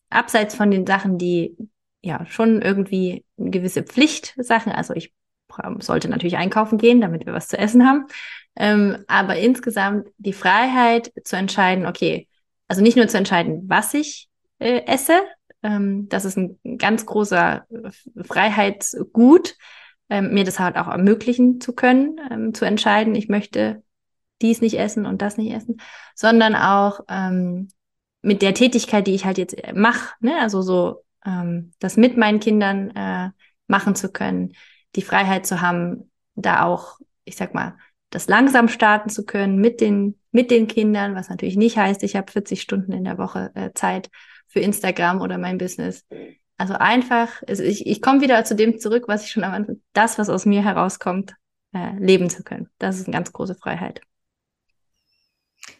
abseits von den Sachen, die ja schon irgendwie eine gewisse Pflichtsachen, also ich sollte natürlich einkaufen gehen, damit wir was zu essen haben, ähm, aber insgesamt die Freiheit zu entscheiden, okay, also nicht nur zu entscheiden, was ich äh, esse, ähm, das ist ein ganz großer Freiheitsgut, ähm, mir das halt auch ermöglichen zu können, ähm, zu entscheiden, ich möchte dies nicht essen und das nicht essen, sondern auch ähm, mit der Tätigkeit, die ich halt jetzt mache, ne? also so ähm, das mit meinen Kindern äh, machen zu können, die Freiheit zu haben, da auch, ich sag mal, das langsam starten zu können mit den, mit den Kindern, was natürlich nicht heißt, ich habe 40 Stunden in der Woche äh, Zeit für Instagram oder mein Business. Also einfach, also ich, ich komme wieder zu dem zurück, was ich schon am Anfang, das, was aus mir herauskommt, äh, leben zu können. Das ist eine ganz große Freiheit.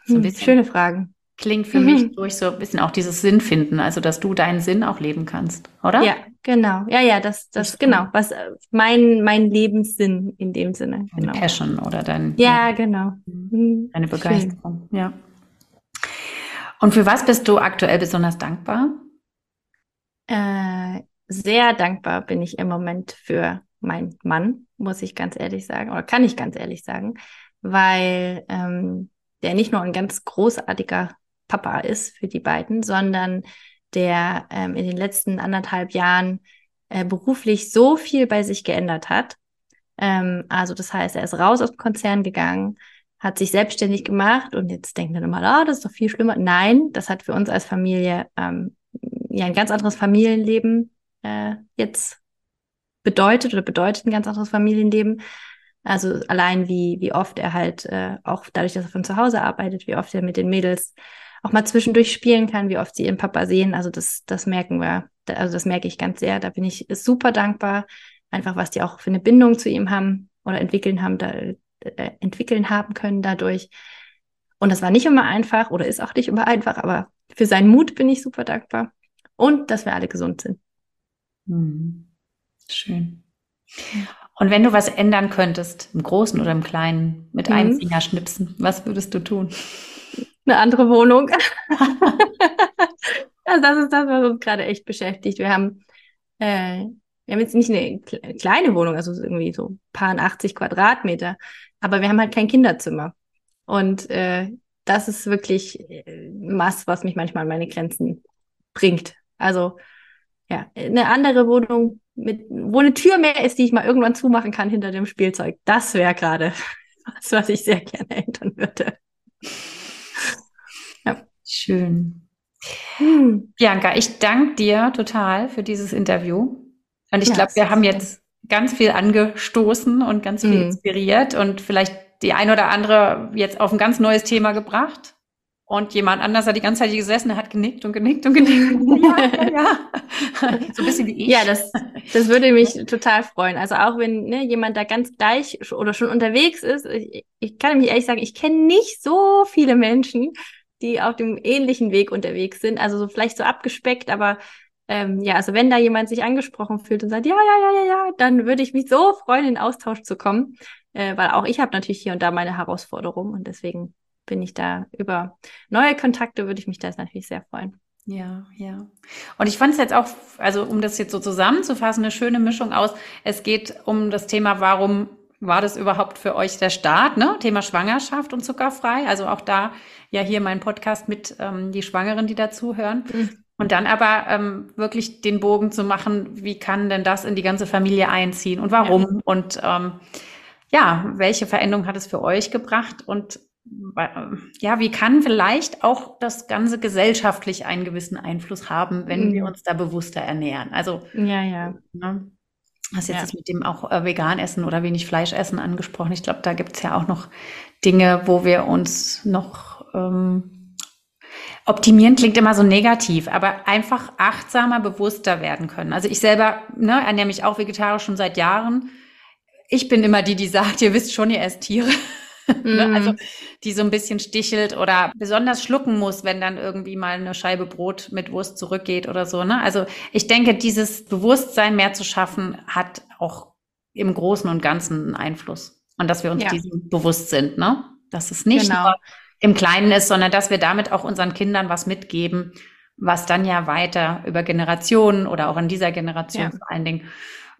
So hm, schöne Fragen. Klingt für mhm. mich durch so ein bisschen auch dieses Sinn finden, also dass du deinen Sinn auch leben kannst, oder? Ja, genau. Ja, ja, das, das, genau. Was äh, mein, mein Lebenssinn in dem Sinne. Deine genau. Passion oder dein. Ja, ja. genau. Mhm. Deine Begeisterung, Schön. ja. Und für was bist du aktuell besonders dankbar? Äh, sehr dankbar bin ich im Moment für meinen Mann, muss ich ganz ehrlich sagen, oder kann ich ganz ehrlich sagen, weil ähm, der nicht nur ein ganz großartiger Papa ist für die beiden, sondern der ähm, in den letzten anderthalb Jahren äh, beruflich so viel bei sich geändert hat. Ähm, also das heißt, er ist raus aus dem Konzern gegangen, hat sich selbstständig gemacht und jetzt denkt man immer, ah, das ist doch viel schlimmer. Nein, das hat für uns als Familie ähm, ja ein ganz anderes Familienleben äh, jetzt bedeutet oder bedeutet ein ganz anderes Familienleben. Also allein wie, wie oft er halt, äh, auch dadurch, dass er von zu Hause arbeitet, wie oft er mit den Mädels auch mal zwischendurch spielen kann, wie oft sie ihren Papa sehen. Also das, das merken wir, also das merke ich ganz sehr. Da bin ich super dankbar, einfach was die auch für eine Bindung zu ihm haben oder entwickeln haben, da, äh, entwickeln haben können dadurch. Und das war nicht immer einfach oder ist auch nicht immer einfach, aber für seinen Mut bin ich super dankbar. Und dass wir alle gesund sind. Hm. Schön. Und wenn du was ändern könntest, im Großen oder im Kleinen, mit mhm. einem Finger schnipsen, was würdest du tun? Eine andere Wohnung. also das ist das, was uns gerade echt beschäftigt. Wir haben, äh, wir haben jetzt nicht eine kleine Wohnung, also irgendwie so paar 80 Quadratmeter, aber wir haben halt kein Kinderzimmer. Und äh, das ist wirklich äh, was, was mich manchmal an meine Grenzen bringt. Also ja, eine andere Wohnung mit, wo eine Tür mehr ist, die ich mal irgendwann zumachen kann hinter dem Spielzeug. Das wäre gerade was, was ich sehr gerne ändern würde. Ja. Schön. Hm. Bianca, ich danke dir total für dieses Interview. Und ich ja, glaube, wir haben jetzt ganz viel angestoßen und ganz viel mhm. inspiriert und vielleicht die ein oder andere jetzt auf ein ganz neues Thema gebracht. Und jemand anders hat die ganze Zeit hier gesessen, hat genickt und genickt und genickt. ja, ja. So ein bisschen wie ich. Ja, das, das würde mich total freuen. Also auch wenn ne, jemand da ganz gleich oder schon unterwegs ist, ich, ich kann mich ehrlich sagen, ich kenne nicht so viele Menschen, die auf dem ähnlichen Weg unterwegs sind. Also so vielleicht so abgespeckt, aber ähm, ja, also wenn da jemand sich angesprochen fühlt und sagt, ja, ja, ja, ja, ja, dann würde ich mich so freuen, in Austausch zu kommen, äh, weil auch ich habe natürlich hier und da meine Herausforderungen und deswegen bin ich da über neue Kontakte, würde ich mich da natürlich sehr freuen. Ja, ja. Und ich fand es jetzt auch, also um das jetzt so zusammenzufassen, eine schöne Mischung aus. Es geht um das Thema, warum war das überhaupt für euch der Start, ne? Thema Schwangerschaft und zuckerfrei. Also auch da ja hier mein Podcast mit ähm, die Schwangeren, die dazuhören. Mhm. Und dann aber ähm, wirklich den Bogen zu machen, wie kann denn das in die ganze Familie einziehen und warum? Ja. Und ähm, ja, welche Veränderung hat es für euch gebracht? Und ja, wie kann vielleicht auch das Ganze gesellschaftlich einen gewissen Einfluss haben, wenn mhm. wir uns da bewusster ernähren? Also, ja, ja. Ne, hast jetzt ja. das mit dem auch äh, vegan essen oder wenig Fleisch essen angesprochen. Ich glaube, da gibt es ja auch noch Dinge, wo wir uns noch, ähm, Optimieren klingt immer so negativ, aber einfach achtsamer, bewusster werden können. Also ich selber ne, ernähre mich auch vegetarisch schon seit Jahren. Ich bin immer die, die sagt, ihr wisst schon, ihr esst Tiere. Ne? Mhm. Also die so ein bisschen stichelt oder besonders schlucken muss, wenn dann irgendwie mal eine Scheibe Brot mit Wurst zurückgeht oder so. Ne? Also ich denke, dieses Bewusstsein mehr zu schaffen, hat auch im Großen und Ganzen einen Einfluss. Und dass wir uns ja. diesem bewusst sind, ne? Dass es nicht genau. nur im Kleinen ist, sondern dass wir damit auch unseren Kindern was mitgeben, was dann ja weiter über Generationen oder auch in dieser Generation ja. vor allen Dingen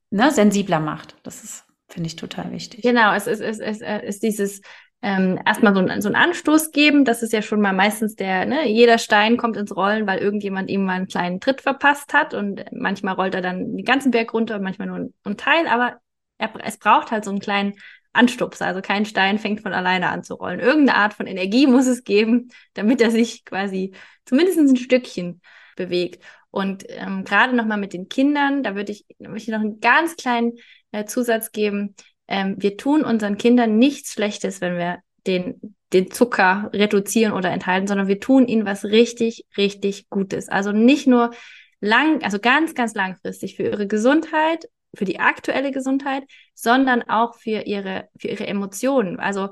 ne, sensibler macht. Das ist, finde ich, total wichtig. Genau, es ist, es ist, es ist dieses ähm, erstmal so, ein, so einen Anstoß geben. Das ist ja schon mal meistens der, ne, jeder Stein kommt ins Rollen, weil irgendjemand ihm mal einen kleinen Tritt verpasst hat und manchmal rollt er dann den ganzen Berg runter und manchmal nur ein, Teil, aber er, es braucht halt so einen kleinen Anstupser. Also kein Stein fängt von alleine an zu rollen. Irgendeine Art von Energie muss es geben, damit er sich quasi zumindest ein Stückchen bewegt. Und ähm, gerade nochmal mit den Kindern, da würde ich, da ich noch einen ganz kleinen äh, Zusatz geben. Ähm, wir tun unseren Kindern nichts Schlechtes, wenn wir den, den Zucker reduzieren oder enthalten, sondern wir tun ihnen was richtig, richtig Gutes. Also nicht nur lang, also ganz, ganz langfristig für ihre Gesundheit für die aktuelle Gesundheit, sondern auch für ihre, für ihre Emotionen. Also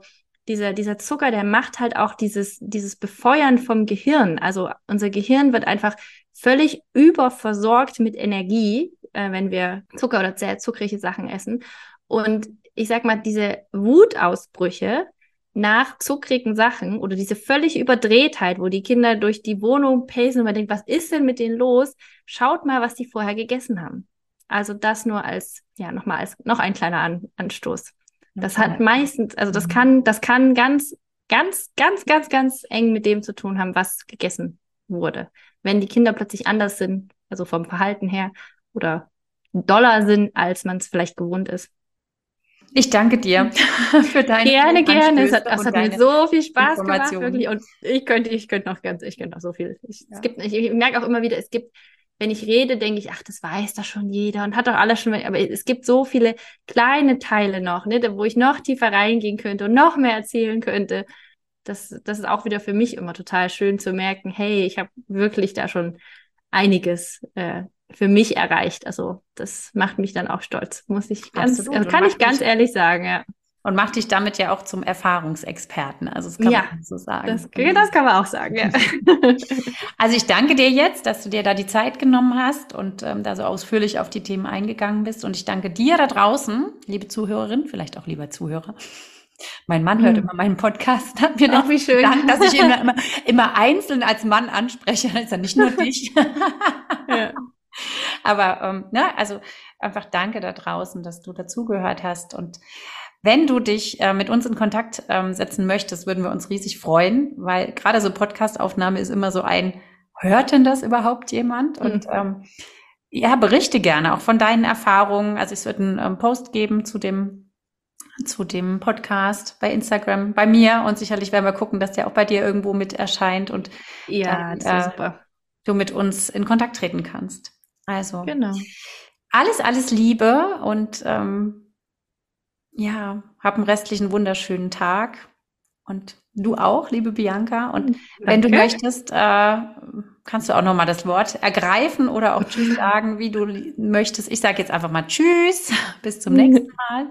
dieser, dieser Zucker, der macht halt auch dieses, dieses Befeuern vom Gehirn. Also unser Gehirn wird einfach völlig überversorgt mit Energie, äh, wenn wir Zucker oder sehr zuckrige Sachen essen. Und ich sag mal, diese Wutausbrüche nach zuckrigen Sachen oder diese völlige Überdrehtheit, wo die Kinder durch die Wohnung pacen und man denkt, was ist denn mit denen los? Schaut mal, was die vorher gegessen haben. Also das nur als, ja, nochmal als noch ein kleiner An Anstoß. Das okay. hat meistens, also das mhm. kann, das kann ganz, ganz, ganz, ganz, ganz eng mit dem zu tun haben, was gegessen wurde. Wenn die Kinder plötzlich anders sind, also vom Verhalten her, oder doller sind, als man es vielleicht gewohnt ist. Ich danke dir für deine Gerne, gerne. Es hat, es hat mir so viel Spaß gemacht, wirklich. Und ich könnte, ich könnte noch ganz, ich könnte noch so viel. Ich, ja. es gibt, ich, ich merke auch immer wieder, es gibt wenn ich rede, denke ich, ach, das weiß doch schon jeder und hat doch alles schon, aber es gibt so viele kleine Teile noch, ne, wo ich noch tiefer reingehen könnte und noch mehr erzählen könnte. Das, das ist auch wieder für mich immer total schön zu merken, hey, ich habe wirklich da schon einiges äh, für mich erreicht. Also das macht mich dann auch stolz, muss ich ganz, also kann ich ganz ehrlich sagen, ja. Und macht dich damit ja auch zum Erfahrungsexperten. Also das kann ja, man so sagen. Das, das kann man auch sagen, ja. Also ich danke dir jetzt, dass du dir da die Zeit genommen hast und ähm, da so ausführlich auf die Themen eingegangen bist. Und ich danke dir da draußen, liebe Zuhörerin, vielleicht auch lieber Zuhörer. Mein Mann hört hm. immer meinen Podcast, hat mir Ach, wie schön. Dank, dass ich ihn immer, immer einzeln als Mann anspreche. Ja nicht nur dich. ja. Aber ähm, ne, also einfach danke da draußen, dass du dazugehört hast und wenn du dich äh, mit uns in Kontakt ähm, setzen möchtest, würden wir uns riesig freuen, weil gerade so Podcastaufnahme ist immer so ein, hört denn das überhaupt jemand? Mhm. Und ähm, ja, berichte gerne auch von deinen Erfahrungen. Also es wird einen ähm, Post geben zu dem zu dem Podcast bei Instagram, bei mir und sicherlich werden wir gucken, dass der auch bei dir irgendwo mit erscheint und ja, dann, äh, du mit uns in Kontakt treten kannst. Also genau. alles, alles Liebe und ähm, ja, hab einen restlichen wunderschönen Tag. Und du auch, liebe Bianca. Und Danke. wenn du möchtest, äh, kannst du auch nochmal das Wort ergreifen oder auch Tschüss sagen, wie du möchtest. Ich sage jetzt einfach mal Tschüss. Bis zum nächsten Mal.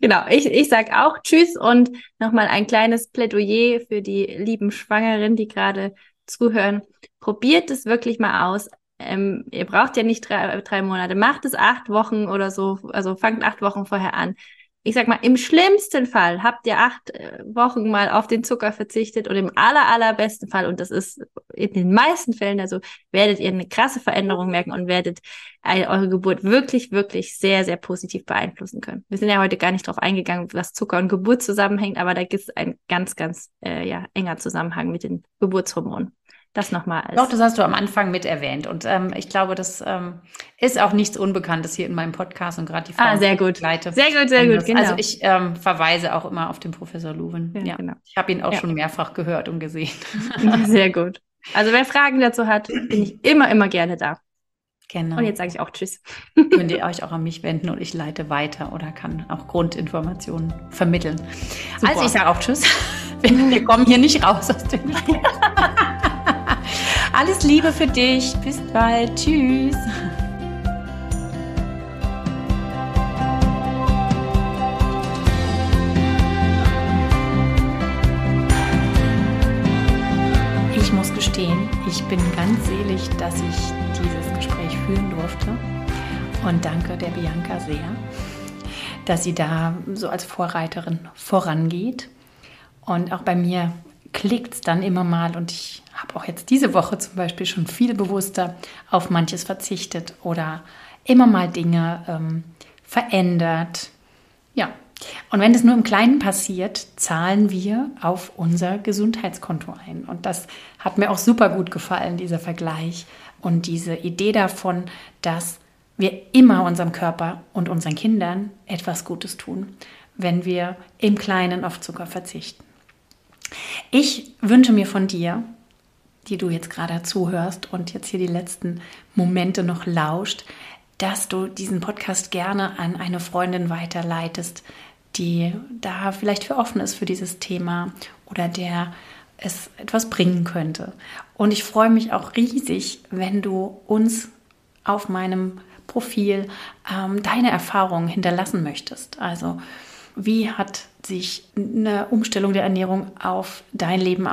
Genau, ich, ich sage auch Tschüss und nochmal ein kleines Plädoyer für die lieben Schwangeren, die gerade zuhören. Probiert es wirklich mal aus. Ähm, ihr braucht ja nicht drei, drei Monate, macht es acht Wochen oder so, also fangt acht Wochen vorher an ich sag mal, im schlimmsten Fall habt ihr acht äh, Wochen mal auf den Zucker verzichtet und im aller, allerbesten Fall, und das ist in den meisten Fällen, also werdet ihr eine krasse Veränderung merken und werdet eure Geburt wirklich, wirklich sehr, sehr positiv beeinflussen können. Wir sind ja heute gar nicht darauf eingegangen, was Zucker und Geburt zusammenhängt, aber da gibt es ein ganz, ganz äh, ja, enger Zusammenhang mit den Geburtshormonen. Das nochmal als. Doch, das hast du am Anfang mit erwähnt. Und ähm, ich glaube, das ähm, ist auch nichts Unbekanntes hier in meinem Podcast und gerade die Frauen. Ah, sehr gut. Leite. Sehr gut, sehr gut, genau. Also ich ähm, verweise auch immer auf den Professor Luwen. Ja, ja. Genau. Ich habe ihn auch ja. schon mehrfach gehört und gesehen. Sehr gut. Also wer Fragen dazu hat, bin ich immer, immer gerne da. Genau. Und jetzt sage ich auch Tschüss. Könnt ihr euch auch an mich wenden und ich leite weiter oder kann auch Grundinformationen vermitteln. Super. Also ich sage auch Tschüss. Wir, wir kommen hier nicht raus aus dem. Alles Liebe für dich. Bis bald. Tschüss. Ich muss gestehen, ich bin ganz selig, dass ich dieses Gespräch führen durfte. Und danke der Bianca sehr, dass sie da so als Vorreiterin vorangeht. Und auch bei mir klickt es dann immer mal und ich habe auch jetzt diese Woche zum Beispiel schon viel bewusster auf manches verzichtet oder immer mal Dinge ähm, verändert. Ja, und wenn es nur im Kleinen passiert, zahlen wir auf unser Gesundheitskonto ein. Und das hat mir auch super gut gefallen, dieser Vergleich und diese Idee davon, dass wir immer unserem Körper und unseren Kindern etwas Gutes tun, wenn wir im Kleinen auf Zucker verzichten. Ich wünsche mir von dir, die du jetzt gerade zuhörst und jetzt hier die letzten Momente noch lauscht, dass du diesen Podcast gerne an eine Freundin weiterleitest, die da vielleicht für offen ist für dieses Thema oder der es etwas bringen könnte. Und ich freue mich auch riesig, wenn du uns auf meinem Profil ähm, deine Erfahrungen hinterlassen möchtest. Also wie hat sich eine Umstellung der Ernährung auf dein Leben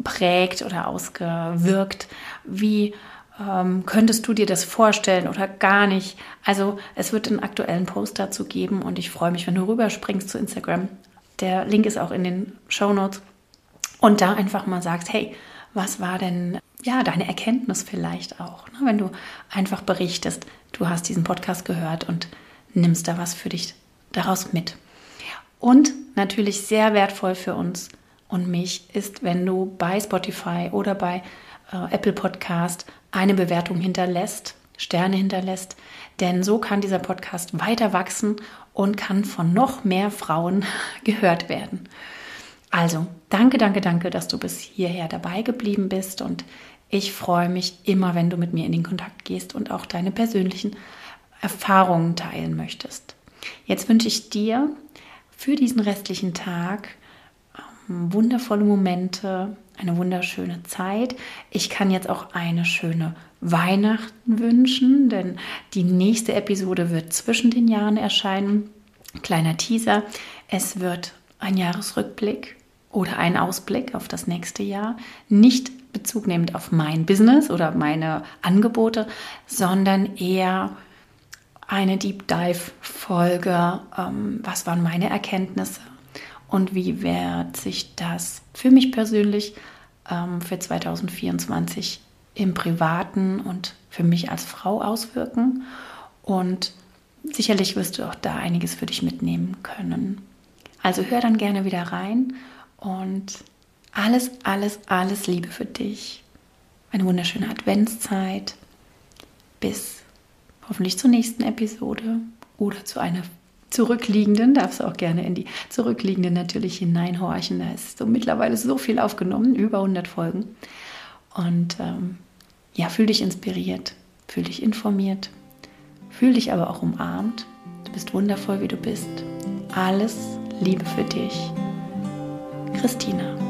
ausgeprägt oder ausgewirkt? Wie ähm, könntest du dir das vorstellen oder gar nicht? Also es wird einen aktuellen Post dazu geben und ich freue mich, wenn du rüberspringst zu Instagram. Der Link ist auch in den Show Notes. Und da einfach mal sagst, hey, was war denn ja deine Erkenntnis vielleicht auch, ne? wenn du einfach berichtest, du hast diesen Podcast gehört und nimmst da was für dich daraus mit. Und natürlich sehr wertvoll für uns und mich ist, wenn du bei Spotify oder bei äh, Apple Podcast eine Bewertung hinterlässt, Sterne hinterlässt, denn so kann dieser Podcast weiter wachsen und kann von noch mehr Frauen gehört werden. Also, danke, danke, danke, dass du bis hierher dabei geblieben bist und ich freue mich immer, wenn du mit mir in den Kontakt gehst und auch deine persönlichen Erfahrungen teilen möchtest. Jetzt wünsche ich dir für diesen restlichen Tag wundervolle Momente, eine wunderschöne Zeit. Ich kann jetzt auch eine schöne Weihnachten wünschen, denn die nächste Episode wird zwischen den Jahren erscheinen. Kleiner Teaser, es wird ein Jahresrückblick oder ein Ausblick auf das nächste Jahr. Nicht Bezug nehmend auf mein Business oder meine Angebote, sondern eher eine Deep Dive Folge. Ähm, was waren meine Erkenntnisse und wie wird sich das für mich persönlich ähm, für 2024 im Privaten und für mich als Frau auswirken? Und sicherlich wirst du auch da einiges für dich mitnehmen können. Also hör dann gerne wieder rein und alles, alles, alles Liebe für dich. Eine wunderschöne Adventszeit. Bis hoffentlich zur nächsten Episode oder zu einer zurückliegenden, darfst du auch gerne in die zurückliegenden natürlich hineinhorchen. Da ist so mittlerweile so viel aufgenommen, über 100 Folgen. Und ähm, ja, fühl dich inspiriert, fühl dich informiert, fühl dich aber auch umarmt. Du bist wundervoll, wie du bist. Alles Liebe für dich. Christina.